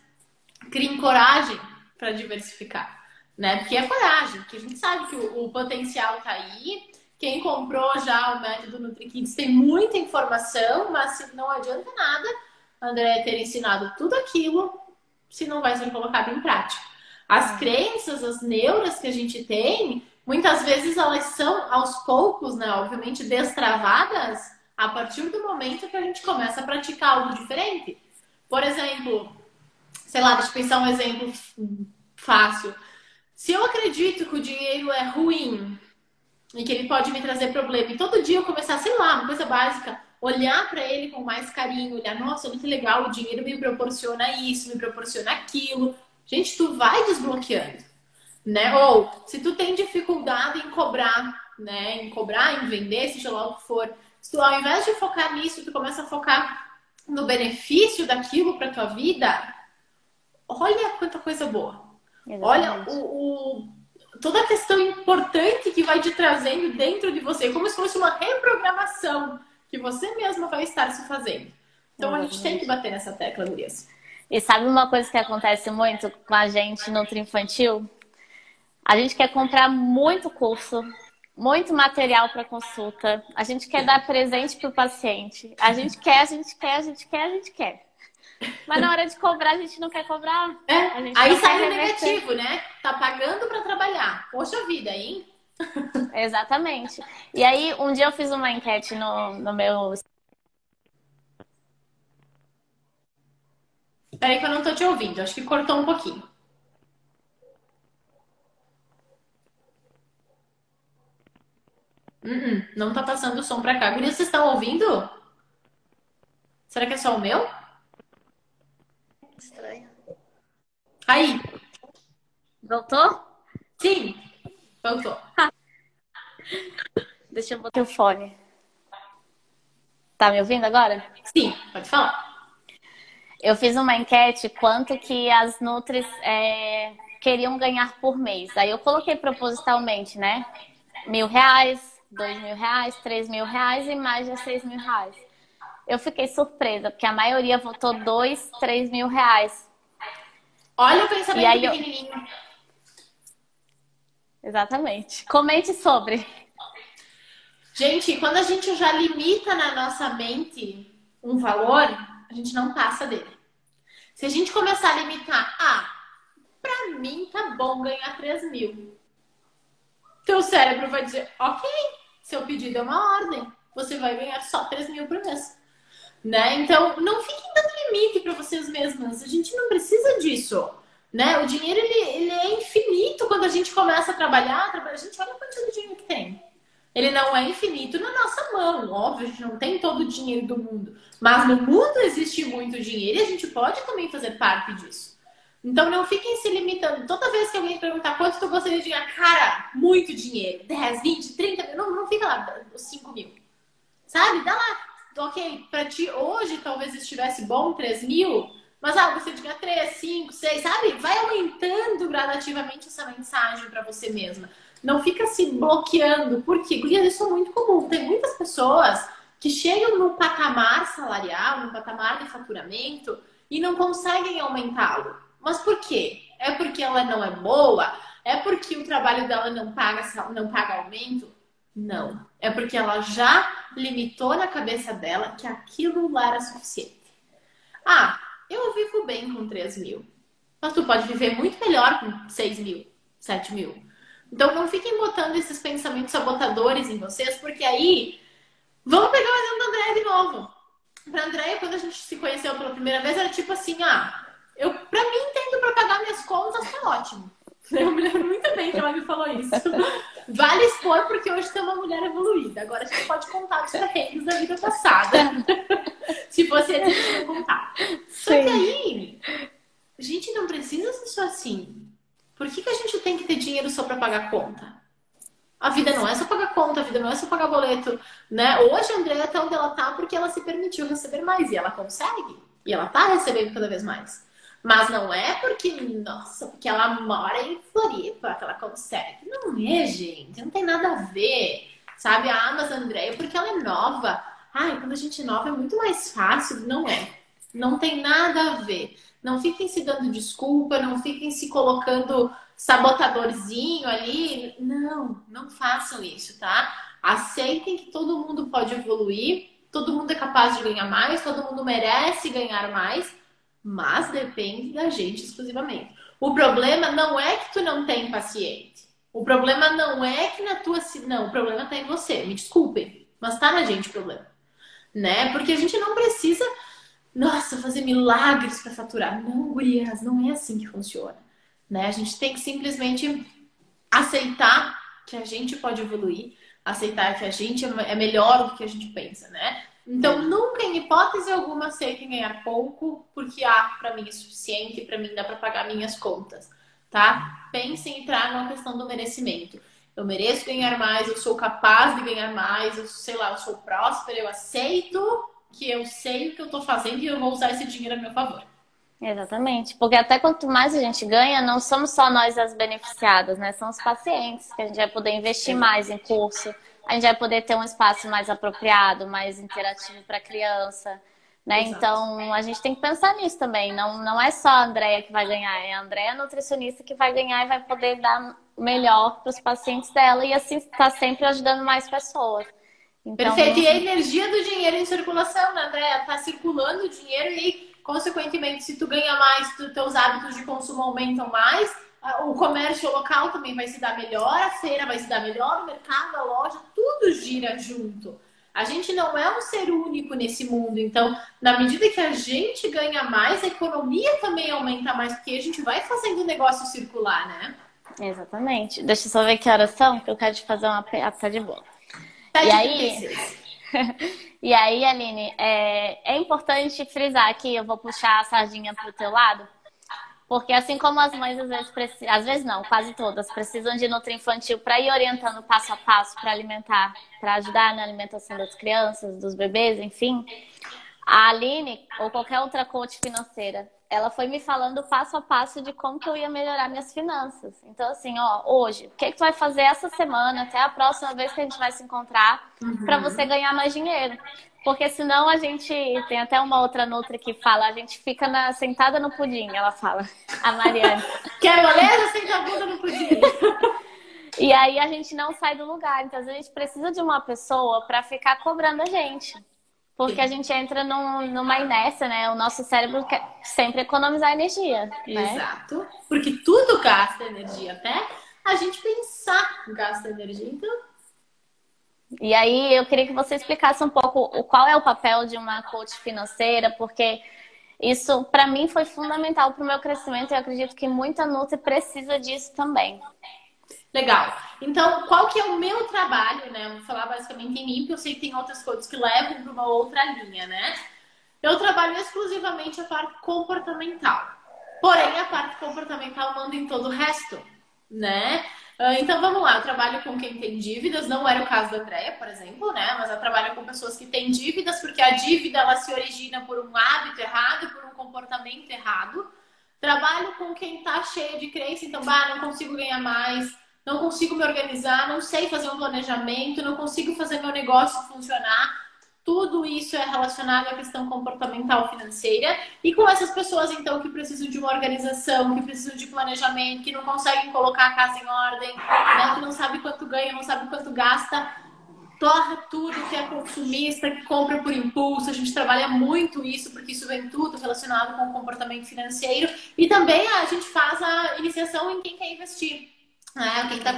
criem coragem para diversificar, né? Porque é coragem, porque a gente sabe que o, o potencial tá aí. Quem comprou já o método NutriKids tem muita informação, mas não adianta nada André ter ensinado tudo aquilo se não vai ser colocado em prática. As crenças, as neuras que a gente tem, muitas vezes elas são aos poucos, né, obviamente destravadas a partir do momento que a gente começa a praticar algo diferente. Por exemplo, sei lá, deixa eu pensar um exemplo fácil. Se eu acredito que o dinheiro é ruim e que ele pode me trazer problema, e todo dia eu começar, sei lá, uma coisa básica, olhar para ele com mais carinho, olhar, nossa, que legal, o dinheiro me proporciona isso, me proporciona aquilo. Gente, tu vai desbloqueando, né? Ou se tu tem dificuldade em cobrar, né, em cobrar, em vender, seja lá o que for, se tu, ao invés de focar nisso, tu começa a focar no benefício daquilo para tua vida, olha quanta coisa boa. Exatamente. Olha o, o, toda a questão importante que vai te trazendo dentro de você, como se fosse uma reprogramação que você mesma vai estar se fazendo. Então a gente tem que bater nessa tecla, Gurias. E sabe uma coisa que acontece muito com a gente no infantil? A gente quer comprar muito curso, muito material para consulta. A gente quer dar presente para o paciente. A gente quer, a gente quer, a gente quer, a gente quer. Mas na hora de cobrar, a gente não quer cobrar. É. Aí sai o negativo, né? Tá pagando para trabalhar. Poxa vida, hein? Exatamente. E aí, um dia eu fiz uma enquete no, no meu. Peraí que eu não tô te ouvindo. Acho que cortou um pouquinho. Uh -uh, não tá passando o som pra cá. Gurias, vocês estão ouvindo? Será que é só o meu? Estranho. Aí. Voltou? Sim. Voltou. [LAUGHS] Deixa eu botar o fone. Tá me ouvindo agora? Sim, pode falar. Eu fiz uma enquete quanto que as Nutris é, queriam ganhar por mês. Aí eu coloquei propositalmente, né? Mil reais, dois mil reais, três mil reais e mais de seis mil reais. Eu fiquei surpresa, porque a maioria votou dois, três mil reais. Olha o pensamento e aí pequenininho. Eu... Exatamente. Comente sobre. Gente, quando a gente já limita na nossa mente um valor, a gente não passa dele. Se a gente começar a limitar, ah, pra mim tá bom ganhar 3 mil. Teu cérebro vai dizer, ok, seu pedido é uma ordem, você vai ganhar só 3 mil por mês. Né? Então, não fiquem dando limite para vocês mesmas. A gente não precisa disso. Né? O dinheiro ele, ele é infinito quando a gente começa a trabalhar. A gente olha a quantidade de dinheiro que tem. Ele não é infinito na nossa mão. Óbvio, a gente não tem todo o dinheiro do mundo. Mas no mundo existe muito dinheiro e a gente pode também fazer parte disso. Então não fiquem se limitando. Toda vez que alguém perguntar quanto tu gostaria de ganhar, cara, muito dinheiro. 10, 20, 30 mil. Não, não fica lá, 5 mil. Sabe? Dá lá. Ok, pra ti hoje talvez estivesse bom 3 mil mas, ah, você ganha 3, 5, 6, sabe? Vai aumentando gradativamente essa mensagem para você mesma. Não fica se bloqueando, porque, guria, isso é muito comum. Tem muitas pessoas que chegam num patamar salarial, num patamar de faturamento e não conseguem aumentá-lo. Mas por quê? É porque ela não é boa? É porque o trabalho dela não paga, não paga aumento? Não. É porque ela já limitou na cabeça dela que aquilo lá era suficiente. Ah, eu vivo bem com 3 mil. Mas tu pode viver muito melhor com 6 mil, 7 mil. Então não fiquem botando esses pensamentos sabotadores em vocês, porque aí. Vamos pegar o exemplo da Andréia de novo. Pra Andréia, quando a gente se conheceu pela primeira vez, era tipo assim: ah, eu, pra mim, tendo pra pagar minhas contas, tá ótimo. Eu me lembro muito bem que ela me falou isso. [LAUGHS] Vale expor porque hoje tem uma mulher evoluída. Agora a gente pode contar os perrengues da vida passada. [LAUGHS] Se você gente contar. Só que aí, a gente não precisa ser só assim. Por que, que a gente tem que ter dinheiro só para pagar conta? A vida não é só pagar conta, a vida não é só pagar boleto, né? Hoje a Andrea tá onde ela tá porque ela se permitiu receber mais e ela consegue. E ela tá recebendo cada vez mais. Mas não é porque, nossa, porque ela mora em Floripa que ela consegue. Não é, gente. Não tem nada a ver. Sabe? Ah, mas a Andrea, porque ela é nova. Ai, quando a gente é nova é muito mais fácil. Não é. Não tem nada a ver. Não fiquem se dando desculpa, não fiquem se colocando sabotadorzinho ali. Não, não façam isso, tá? Aceitem que todo mundo pode evoluir, todo mundo é capaz de ganhar mais, todo mundo merece ganhar mais mas depende da gente exclusivamente. O problema não é que tu não tem paciente. O problema não é que na tua não, o problema está em você. Me desculpem, mas tá na gente o problema, né? Porque a gente não precisa, nossa, fazer milagres para faturar. Não, gurias, não é assim que funciona, né? A gente tem que simplesmente aceitar que a gente pode evoluir, aceitar que a gente é melhor do que a gente pensa, né? Então, nunca, em hipótese alguma, aceitem ganhar pouco, porque, ah, para mim é suficiente, para mim dá para pagar minhas contas, tá? Pensem em entrar na questão do merecimento. Eu mereço ganhar mais, eu sou capaz de ganhar mais, eu sei lá, eu sou próspera, eu aceito que eu sei o que eu tô fazendo e eu vou usar esse dinheiro a meu favor. Exatamente, porque até quanto mais a gente ganha, não somos só nós as beneficiadas, né? São os pacientes que a gente vai poder investir mais em curso, a gente vai poder ter um espaço mais apropriado, mais interativo para a criança. Né? Então, a gente tem que pensar nisso também. Não, não é só a Andrea que vai ganhar, é a Andrea nutricionista que vai ganhar e vai poder dar melhor para os pacientes dela e assim está sempre ajudando mais pessoas. Então, Perfeito. E a energia do dinheiro em circulação, né, Andrea? Tá circulando o dinheiro e, consequentemente, se tu ganha mais, tu, teus hábitos de consumo aumentam mais, o comércio local também vai se dar melhor, a feira vai se dar melhor, o mercado, a loja, tudo gira junto. A gente não é um ser único nesse mundo, então, na medida que a gente ganha mais, a economia também aumenta mais, porque a gente vai fazendo o negócio circular, né? Exatamente. Deixa eu só ver que horas são, que eu quero te fazer uma. Ah, tá de boa. Tá e aí. [LAUGHS] e aí, Aline, é, é importante frisar aqui, eu vou puxar a sardinha pro teu lado, porque assim como as mães às vezes precisam, às vezes não, quase todas, precisam de nutri infantil para ir orientando passo a passo para alimentar, para ajudar na alimentação das crianças, dos bebês, enfim. A Aline, ou qualquer outra coach financeira, ela foi me falando passo a passo de como que eu ia melhorar minhas finanças. Então, assim, ó, hoje, o que, que tu vai fazer essa semana, até a próxima vez que a gente vai se encontrar, uhum. para você ganhar mais dinheiro? Porque senão a gente. Tem até uma outra Nutri que fala, a gente fica na, sentada no pudim, ela fala, a Mariane. [LAUGHS] Quer moleza? Senta a bunda no pudim. e aí a gente não sai do lugar. Então a gente precisa de uma pessoa para ficar cobrando a gente. Porque a gente entra num, numa inércia, né? O nosso cérebro quer sempre economizar energia. Né? Exato. Porque tudo gasta energia, até a gente pensar gasta energia. Então, e aí eu queria que você explicasse um pouco qual é o papel de uma coach financeira, porque isso para mim foi fundamental para o meu crescimento e eu acredito que muita Nutri precisa disso também. Legal. Então, qual que é o meu trabalho, né? Vou falar basicamente em mim, porque eu sei que tem outras coisas que levam para uma outra linha, né? Eu trabalho exclusivamente a parte comportamental. Porém, a parte comportamental manda em todo o resto, né? Ah, então vamos lá, eu trabalho com quem tem dívidas, não era o caso da Andrea, por exemplo, né? Mas eu trabalho com pessoas que têm dívidas, porque a dívida ela se origina por um hábito errado, por um comportamento errado. Trabalho com quem está cheio de crença, então, bah, não consigo ganhar mais, não consigo me organizar, não sei fazer um planejamento, não consigo fazer meu negócio funcionar. Tudo isso é relacionado à questão comportamental financeira. E com essas pessoas, então, que precisam de uma organização, que precisam de planejamento, que não conseguem colocar a casa em ordem, né? que não sabe quanto ganha, não sabe quanto gasta, torra tudo que é consumista, que compra por impulso. A gente trabalha muito isso, porque isso vem tudo relacionado com o comportamento financeiro. E também a gente faz a iniciação em quem quer investir. Né? Quem está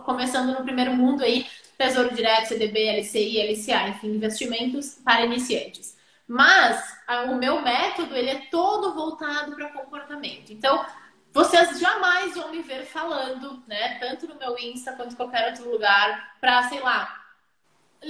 começando no primeiro mundo aí, Tesouro Direto, CDB, LCI, LCA, enfim, investimentos para iniciantes. Mas o meu método ele é todo voltado para comportamento. Então, vocês jamais vão me ver falando, né? Tanto no meu Insta quanto em qualquer outro lugar, para, sei lá,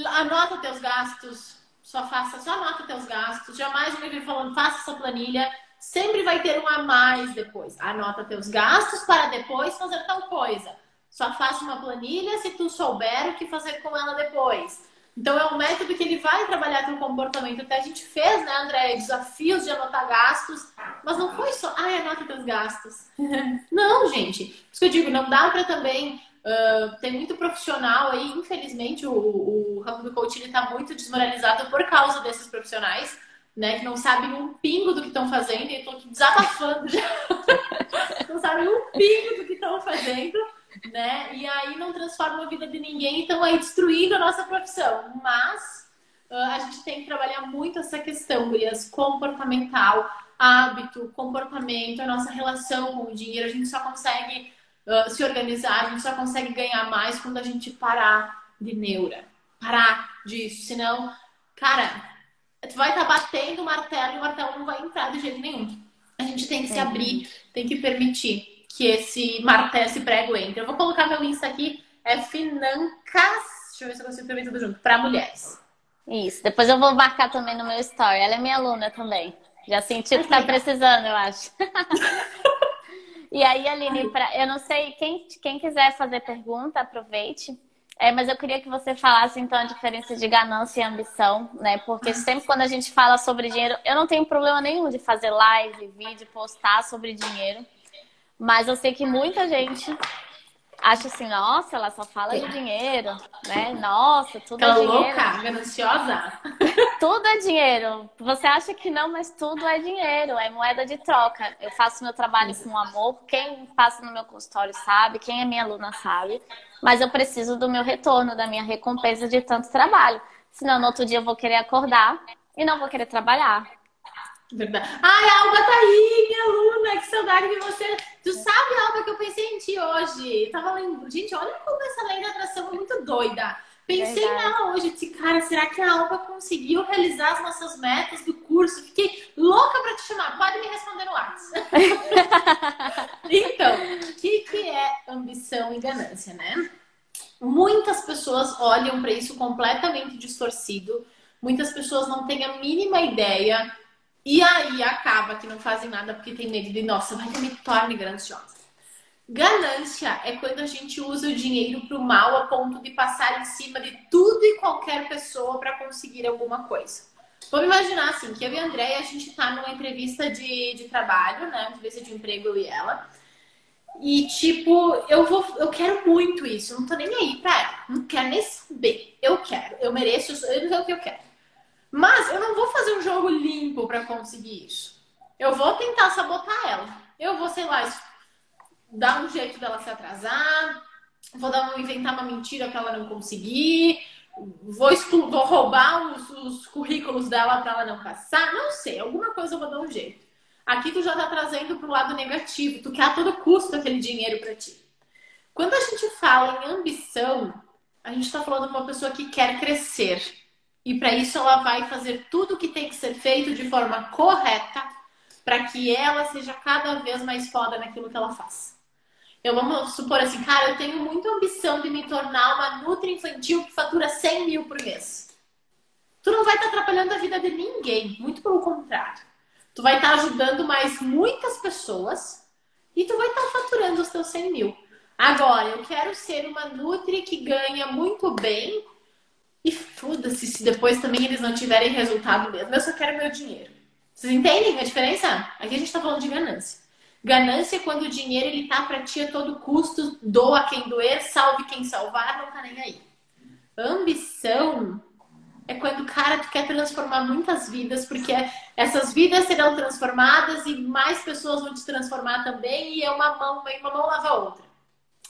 anota teus gastos, só faça, só anota teus gastos. Jamais vão me ver falando, faça essa planilha. Sempre vai ter um a mais depois. Anota teus gastos para depois fazer tal coisa. Só faça uma planilha se tu souber o que fazer com ela depois. Então é um método que ele vai trabalhar teu comportamento. Até a gente fez, né, André, desafios de anotar gastos, mas não foi só, ai, anota teus gastos. [LAUGHS] não, gente. Por isso que eu digo, não dá para também. Uh, tem muito profissional aí, infelizmente, o, o ramo do coaching está muito desmoralizado por causa desses profissionais, né, que não sabem um pingo do que estão fazendo, e eu tô aqui desabafando já. [LAUGHS] não sabem um pingo do que estão fazendo né? E aí não transforma a vida de ninguém, então aí destruindo a nossa profissão. Mas uh, a gente tem que trabalhar muito essa questão, Gurias, comportamental, hábito, comportamento, a nossa relação com o dinheiro. A gente só consegue uh, se organizar, a gente só consegue ganhar mais quando a gente parar de neura, parar disso. Senão, cara, tu vai estar tá batendo o martelo e o martelo não vai entrar de jeito nenhum. A gente tem que se abrir, tem que permitir que esse martelo, esse prego entre. Eu vou colocar meu Insta aqui, é Financas. Deixa eu ver se eu consigo escrever tudo junto. Para mulheres. Isso. Depois eu vou marcar também no meu story. Ela é minha aluna também. Já senti que tá precisando, eu acho. [LAUGHS] e aí, Aline, pra... eu não sei, quem, quem quiser fazer pergunta, aproveite. É, mas eu queria que você falasse então a diferença de ganância e ambição, né? Porque sempre quando a gente fala sobre dinheiro, eu não tenho problema nenhum de fazer live, vídeo, postar sobre dinheiro. Mas eu sei que muita gente acha assim, nossa, ela só fala de dinheiro, né? Nossa, tudo Aquela é dinheiro. louca, gananciosa. [LAUGHS] tudo é dinheiro. Você acha que não, mas tudo é dinheiro, é moeda de troca. Eu faço meu trabalho com amor, quem passa no meu consultório sabe, quem é minha aluna sabe, mas eu preciso do meu retorno, da minha recompensa de tanto trabalho. Senão, no outro dia eu vou querer acordar e não vou querer trabalhar. Verdade. Ai, Alba tá aí, minha aluna, que saudade de você. Tu sabe, Alba, que eu pensei em ti hoje. Tava lembrando, gente, olha como essa lei da atração é muito doida. Pensei Verdade. nela hoje, disse, cara, será que a Alba conseguiu realizar as nossas metas do curso? Fiquei louca para te chamar. Pode me responder no WhatsApp. [LAUGHS] então, o que, que é ambição e ganância, né? Muitas pessoas olham para isso completamente distorcido. Muitas pessoas não têm a mínima ideia e aí acaba que não fazem nada porque tem medo de, nossa, vai que eu me torne gananciosa. Ganância é quando a gente usa o dinheiro para o mal a ponto de passar em cima de tudo e qualquer pessoa para conseguir alguma coisa. Vamos imaginar assim, que eu e a Andréia, a gente está numa entrevista de, de trabalho, né? Entrevista de emprego, eu e ela. E, tipo, eu vou, eu quero muito isso, não tô nem aí pra ela. Não quero nem saber. Eu quero, eu mereço, eu sei o que eu quero. Mas eu não vou fazer um jogo limpo para conseguir isso. Eu vou tentar sabotar ela. Eu vou, sei lá, dar um jeito dela se atrasar, vou dar um, inventar uma mentira para ela não conseguir, vou, vou roubar os, os currículos dela para ela não passar. Não sei, alguma coisa eu vou dar um jeito. Aqui tu já tá trazendo pro lado negativo, tu quer a todo custo aquele dinheiro para ti. Quando a gente fala em ambição, a gente está falando de uma pessoa que quer crescer e para isso ela vai fazer tudo o que tem que ser feito de forma correta para que ela seja cada vez mais foda naquilo que ela faz. Eu vamos supor assim, cara, eu tenho muita ambição de me tornar uma nutri infantil que fatura 100 mil por mês. Tu não vai estar tá atrapalhando a vida de ninguém, muito pelo contrário. Tu vai estar tá ajudando mais muitas pessoas e tu vai estar tá faturando os teus 100 mil. Agora, eu quero ser uma nutri que ganha muito bem e foda-se se depois também eles não tiverem resultado mesmo. Eu só quero meu dinheiro. Vocês entendem a diferença? Aqui a gente tá falando de ganância. Ganância é quando o dinheiro ele tá pra ti a todo custo, doa quem doer, salve quem salvar, não tá nem aí. Ambição é quando, cara, tu quer transformar muitas vidas, porque essas vidas serão transformadas e mais pessoas vão te transformar também, e é uma mão, uma mão lava a outra.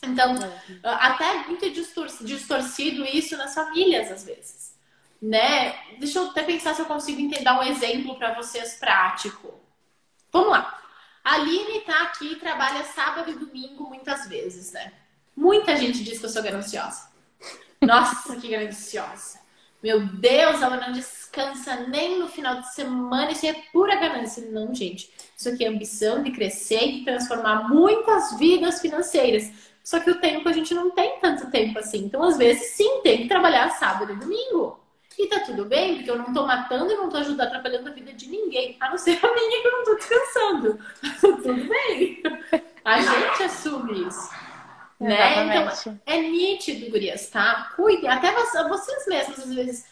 Então, é. até é muito distorcido isso nas famílias, às vezes. Né? Deixa eu até pensar se eu consigo entender um exemplo para vocês prático. Vamos lá. A Aline tá aqui, trabalha sábado e domingo muitas vezes, né? Muita gente diz que eu sou gananciosa. Nossa, que gananciosa. Meu Deus, ela não descansa nem no final de semana. Isso é pura ganância. Não, gente. Isso aqui é ambição de crescer e de transformar muitas vidas financeiras. Só que o tempo a gente não tem tanto tempo assim. Então, às vezes, sim, tem que trabalhar sábado e domingo. E tá tudo bem, porque eu não tô matando e não tô ajudando, atrapalhando a vida de ninguém. A não ser a minha que eu não tô descansando. [LAUGHS] tudo bem. A gente assume isso. Né? Então, é nítido, gurias, tá? Cuide. Até vocês mesmos, às vezes.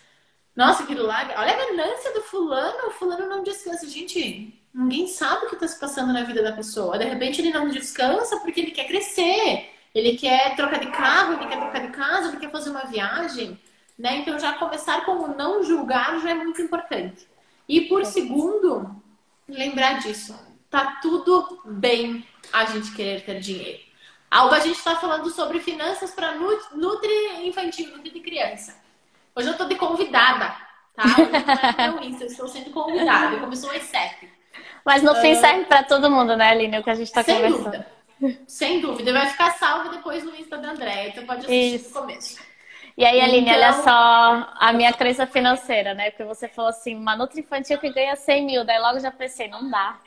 Nossa, aquilo lá. Olha a ganância do fulano. O fulano não descansa. Gente, ninguém sabe o que tá se passando na vida da pessoa. De repente, ele não descansa porque ele quer crescer ele quer trocar de carro, ele quer trocar de casa, ele quer fazer uma viagem, né? Então já começar com o não julgar já é muito importante. E por segundo, lembrar disso. Tá tudo bem a gente querer ter dinheiro. Algo a gente está falando sobre finanças para nutri infantil, nutri de criança. Hoje eu tô de convidada, tá? Hoje não é meu Insta, eu estou sendo convidada. Começou às sete. Mas no fim serve para todo mundo, né, Aline? O que a gente está conversando. Dúvida. Sem dúvida. Vai ficar salvo depois no Insta da Andréia. Então pode assistir Isso. no começo. E aí, Aline, então... olha só a minha crença financeira, né? Porque você falou assim, uma nutra infantil que ganha 100 mil. Daí logo já pensei, não dá.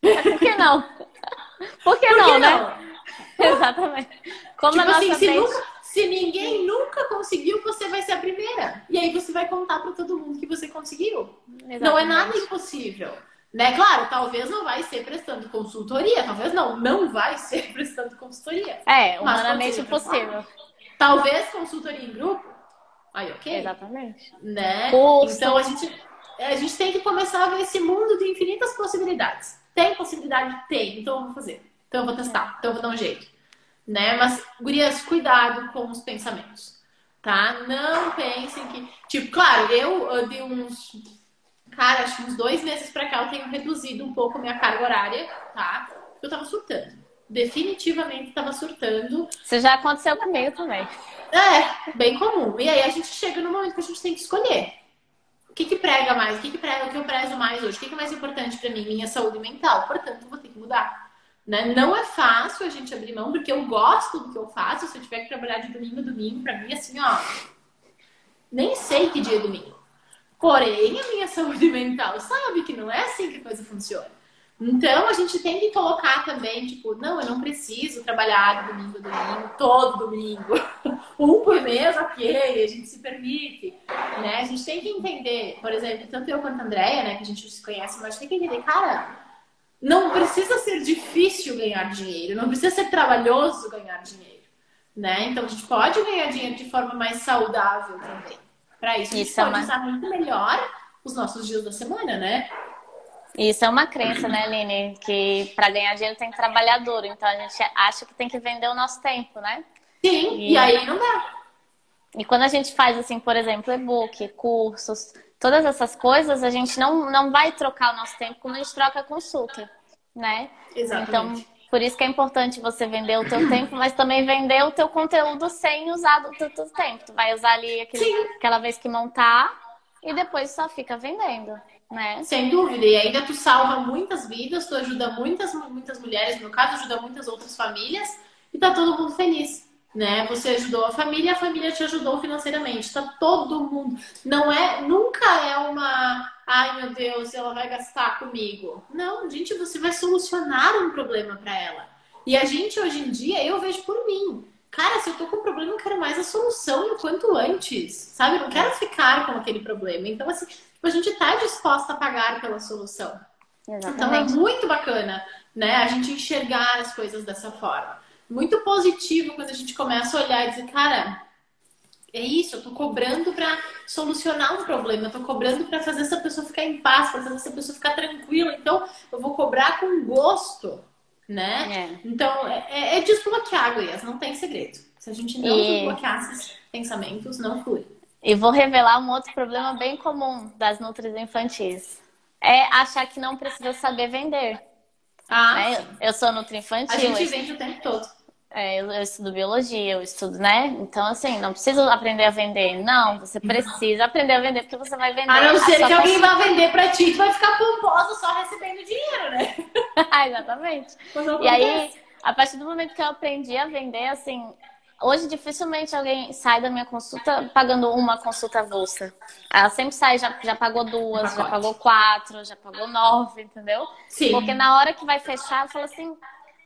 Por que não? [LAUGHS] Por que, Por não, que né? Não? [LAUGHS] Exatamente. Como tipo a nossa assim, se, nunca, se ninguém nunca conseguiu, você vai ser a primeira. E aí você vai contar para todo mundo que você conseguiu. Exatamente. Não é nada impossível. Né? Claro, talvez não vai ser prestando consultoria, talvez não, não vai [LAUGHS] ser prestando consultoria. É, humanamente impossível. Talvez consultoria em grupo. Aí, ok? Exatamente. Né? Então a gente, a gente tem que começar a ver esse mundo de infinitas possibilidades. Tem possibilidade? Tem. Então eu vou fazer. Então eu vou testar. Então eu vou dar um jeito. né? Mas, gurias, cuidado com os pensamentos, tá? Não pensem que. Tipo, claro, eu, eu de uns. Cara, acho que uns dois meses pra cá eu tenho reduzido um pouco a minha carga horária, tá? Eu tava surtando. Definitivamente tava surtando. Isso já aconteceu comigo também. É, bem comum. E aí a gente chega no momento que a gente tem que escolher. O que, que prega mais? O que, que prega, o que eu prezo mais hoje? O que, que é mais importante para mim? Minha saúde mental. Portanto, vou ter que mudar. Né? Não é fácil a gente abrir mão, porque eu gosto do que eu faço. Se eu tiver que trabalhar de domingo a domingo, para mim, assim, ó, nem sei que dia é domingo. Porém, a minha saúde mental sabe que não é assim que a coisa funciona. Então, a gente tem que colocar também, tipo, não, eu não preciso trabalhar domingo a domingo, todo domingo. [LAUGHS] um por mês, ok, a gente se permite. Né? A gente tem que entender, por exemplo, tanto eu quanto a Andrea, né, que a gente se conhece, mas tem que entender, cara, não precisa ser difícil ganhar dinheiro, não precisa ser trabalhoso ganhar dinheiro, né? Então a gente pode ganhar dinheiro de forma mais saudável também. Para isso, a gente isso é pode uma... usar muito melhor os nossos dias da semana, né? Isso é uma crença, né, Aline? Que para ganhar dinheiro tem que trabalhar duro. Então a gente acha que tem que vender o nosso tempo, né? Sim, e, e aí não dá. E quando a gente faz, assim, por exemplo, e-book, cursos, todas essas coisas, a gente não, não vai trocar o nosso tempo como a gente troca a consulta, né? Exatamente. Então, por isso que é importante você vender o teu [COUGHS] tempo, mas também vender o teu conteúdo sem usar o teu, teu tempo. Tu vai usar ali aquele, aquela vez que montar e depois só fica vendendo, né? Sem dúvida. E ainda tu salva muitas vidas, tu ajuda muitas, muitas mulheres, no caso, ajuda muitas outras famílias e tá todo mundo feliz né? Você ajudou a família, a família te ajudou financeiramente. Tá todo mundo. Não é, nunca é uma, ai meu Deus, ela vai gastar comigo. Não, gente, você vai solucionar um problema para ela. E a gente hoje em dia, eu vejo por mim. Cara, se eu tô com um problema, eu quero mais a solução o quanto antes, sabe? Eu não quero ficar com aquele problema. Então, assim, tipo, a gente tá disposta a pagar pela solução. Exatamente. Então é muito bacana, né? A gente enxergar as coisas dessa forma muito positivo quando a gente começa a olhar e dizer, cara, é isso, eu tô cobrando para solucionar um problema, eu tô cobrando para fazer essa pessoa ficar em paz, para fazer essa pessoa ficar tranquila, então eu vou cobrar com gosto, né? É. Então é, é, é desbloquear, Goiás, não tem segredo. Se a gente não e... desbloquear esses pensamentos, não flui. E vou revelar um outro problema bem comum das nutris infantis. É achar que não precisa saber vender. Ah, né? Eu sou nutri infantil. A gente vende o tempo todo. É, eu, eu, estudo biologia, eu estudo, né? Então, assim, não preciso aprender a vender. Não, você precisa aprender a vender porque você vai vender. A não ser que alguém vá vender pra ti, tu vai ficar pomposa só recebendo dinheiro, né? [LAUGHS] Exatamente. E aí, a partir do momento que eu aprendi a vender, assim, hoje dificilmente alguém sai da minha consulta pagando uma consulta avulsa. Ela sempre sai, já, já pagou duas, já pagou quatro, já pagou nove, entendeu? Sim. Porque na hora que vai fechar, eu falo assim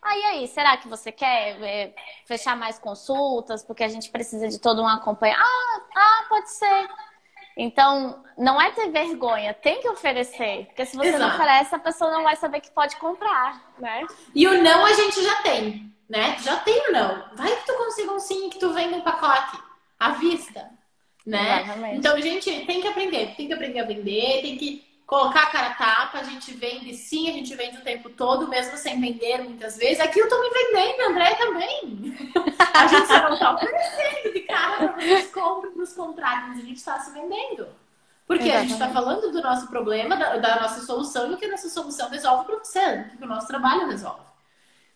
Aí, ah, aí, será que você quer é, fechar mais consultas? Porque a gente precisa de todo um acompanhamento. Ah, ah, pode ser. Então, não é ter vergonha, tem que oferecer. Porque se você Exato. não oferece, a pessoa não vai saber que pode comprar, né? E o não a gente já tem, né? Já tem o não. Vai que tu consiga um sim, que tu venda um pacote à vista, né? Exatamente. Então, gente, tem que aprender. Tem que aprender a vender, tem que colocar a cara tapa, a gente vende sim, a gente vende o tempo todo, mesmo sem vender muitas vezes. Aqui eu tô me vendendo, André também. A gente só não tá oferecendo de cara para vocês comprem nos contratos, mas a gente está se vendendo. Porque Exatamente. a gente está falando do nosso problema, da, da, nossa solução, e o que a nossa solução resolve para você, o que o nosso trabalho resolve.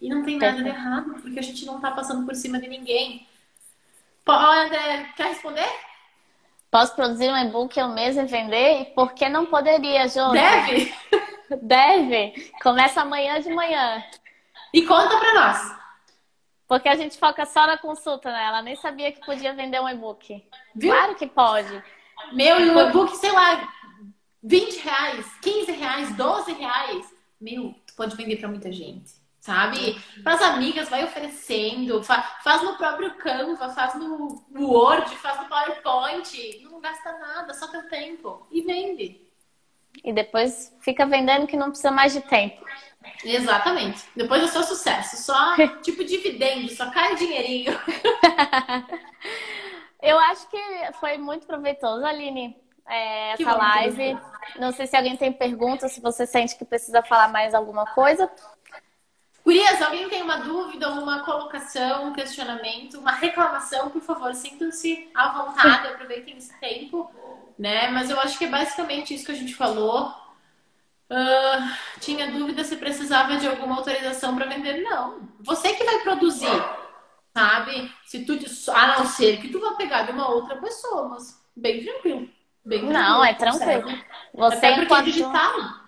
E não tem nada de errado, porque a gente não está passando por cima de ninguém. Pode, quer responder? Posso produzir um e-book eu mesmo e vender? E por que não poderia, Jô? Deve! [LAUGHS] Deve! Começa amanhã de manhã. E conta pra nós. Porque a gente foca só na consulta, né? Ela nem sabia que podia vender um e-book. Claro que pode. Meu, e um e-book, sei lá, 20 reais, 15 reais, 12 reais. Meu, tu pode vender pra muita gente sabe? Para as amigas, vai oferecendo, faz no próprio Canva, faz no Word, faz no PowerPoint, gasta nada, só teu tempo e vende. E depois fica vendendo que não precisa mais de tempo. Exatamente. Depois é só sucesso, só [LAUGHS] tipo dividendo, só cai dinheirinho. [LAUGHS] Eu acho que foi muito proveitoso, Aline, é, essa live. Não sei se alguém tem perguntas, se você sente que precisa falar mais alguma coisa. Gurias, alguém tem uma dúvida, uma colocação, um questionamento, uma reclamação, por favor, sintam-se à vontade, aproveitem esse tempo, né? Mas eu acho que é basicamente isso que a gente falou. Uh, tinha dúvida se precisava de alguma autorização para vender? Não. Você que vai produzir, sabe? Se tu, a não ser que tu vá pegar de uma outra pessoa, mas bem tranquilo. Bem tranquilo não, é tranquilo. Você Até porque enquanto... é digital.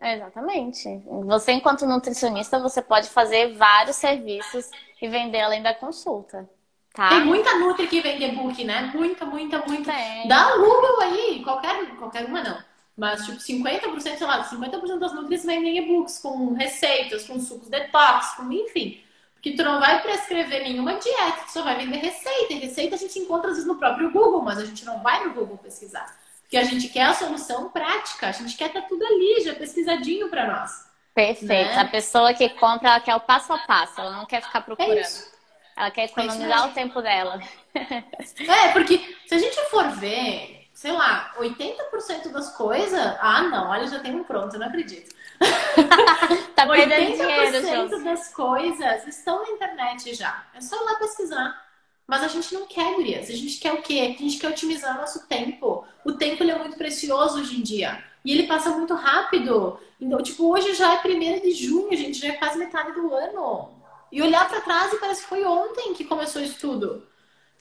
Exatamente. Você, enquanto nutricionista, você pode fazer vários serviços e vender além da consulta. Tá? Tem muita Nutri que vende e-book, né? Muita, muita, muita. Dá um Google aí, qualquer, qualquer uma não. Mas, tipo, 50%, sei lá, 50% das Nutris vendem e-books com receitas, com sucos detox, com enfim. Porque tu não vai prescrever nenhuma dieta, tu só vai vender receita. E receita a gente encontra às vezes no próprio Google, mas a gente não vai no Google pesquisar. Porque a gente quer a solução prática, a gente quer estar tudo ali, já pesquisadinho para nós. Perfeito. Né? A pessoa que compra, ela quer o passo a passo, ela não quer ficar procurando. É ela quer economizar é o tempo dela. É, porque se a gente for ver, sei lá, 80% das coisas. Ah, não, olha, já tem um pronto, eu não acredito. [LAUGHS] tá perdendo dinheiro, 80% das coisas estão na internet já. É só ir lá pesquisar. Mas a gente não quer, gurias. A gente quer o quê? A gente quer otimizar nosso tempo. O tempo ele é muito precioso hoje em dia. E ele passa muito rápido. Então, tipo, hoje já é 1 de junho, gente, já é quase metade do ano. E olhar para trás e parece que foi ontem que começou isso tudo.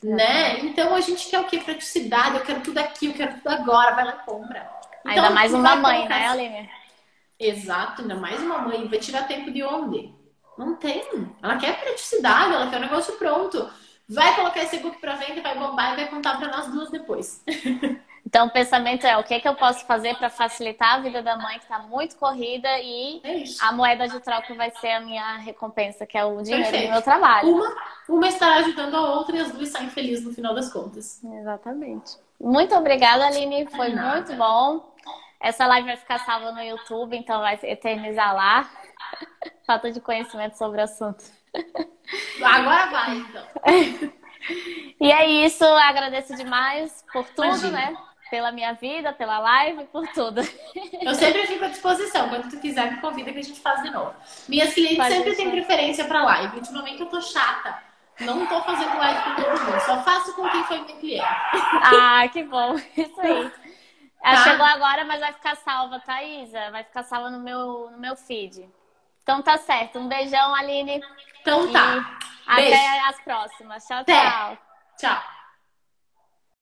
É. Né? Então a gente quer o quê? Praticidade, eu quero tudo aqui, eu quero tudo agora, vai lá e compra. Então, ainda mais uma mãe, né, Aline? Exato, ainda mais uma mãe. Vai tirar tempo de onde? Não tem. Ela quer praticidade, ela quer o negócio pronto vai colocar esse e-book para venda, vai bombar e vai contar para nós duas depois. [LAUGHS] Então, o pensamento é: o que, é que eu posso fazer para facilitar a vida da mãe que está muito corrida e é a moeda de troca vai ser a minha recompensa, que é o dinheiro Perfeito. do meu trabalho. Uma, uma estará ajudando a outra e as duas saem felizes no final das contas. Exatamente. Muito obrigada, Aline. Foi muito bom. Essa live vai ficar salva no YouTube, então vai eternizar lá. [LAUGHS] Falta de conhecimento sobre o assunto. [LAUGHS] Agora vai, então. [LAUGHS] e é isso, agradeço demais por tudo, Imagina. né? Pela minha vida, pela live, por tudo. Eu sempre fico à disposição. Quando tu quiser, me convida que a gente faz de novo. Minhas clientes Pode sempre têm preferência para live. Ultimamente eu tô chata. Não tô fazendo live com todo mundo. Só faço com quem foi minha cliente. [LAUGHS] Ah, que bom. Isso aí. Ela tá? chegou agora, mas vai ficar salva, tá, Isa? Vai ficar salva no meu, no meu feed. Então tá certo. Um beijão, Aline. Então tá. E até as próximas. Tchau, Até. tchau. Tchau.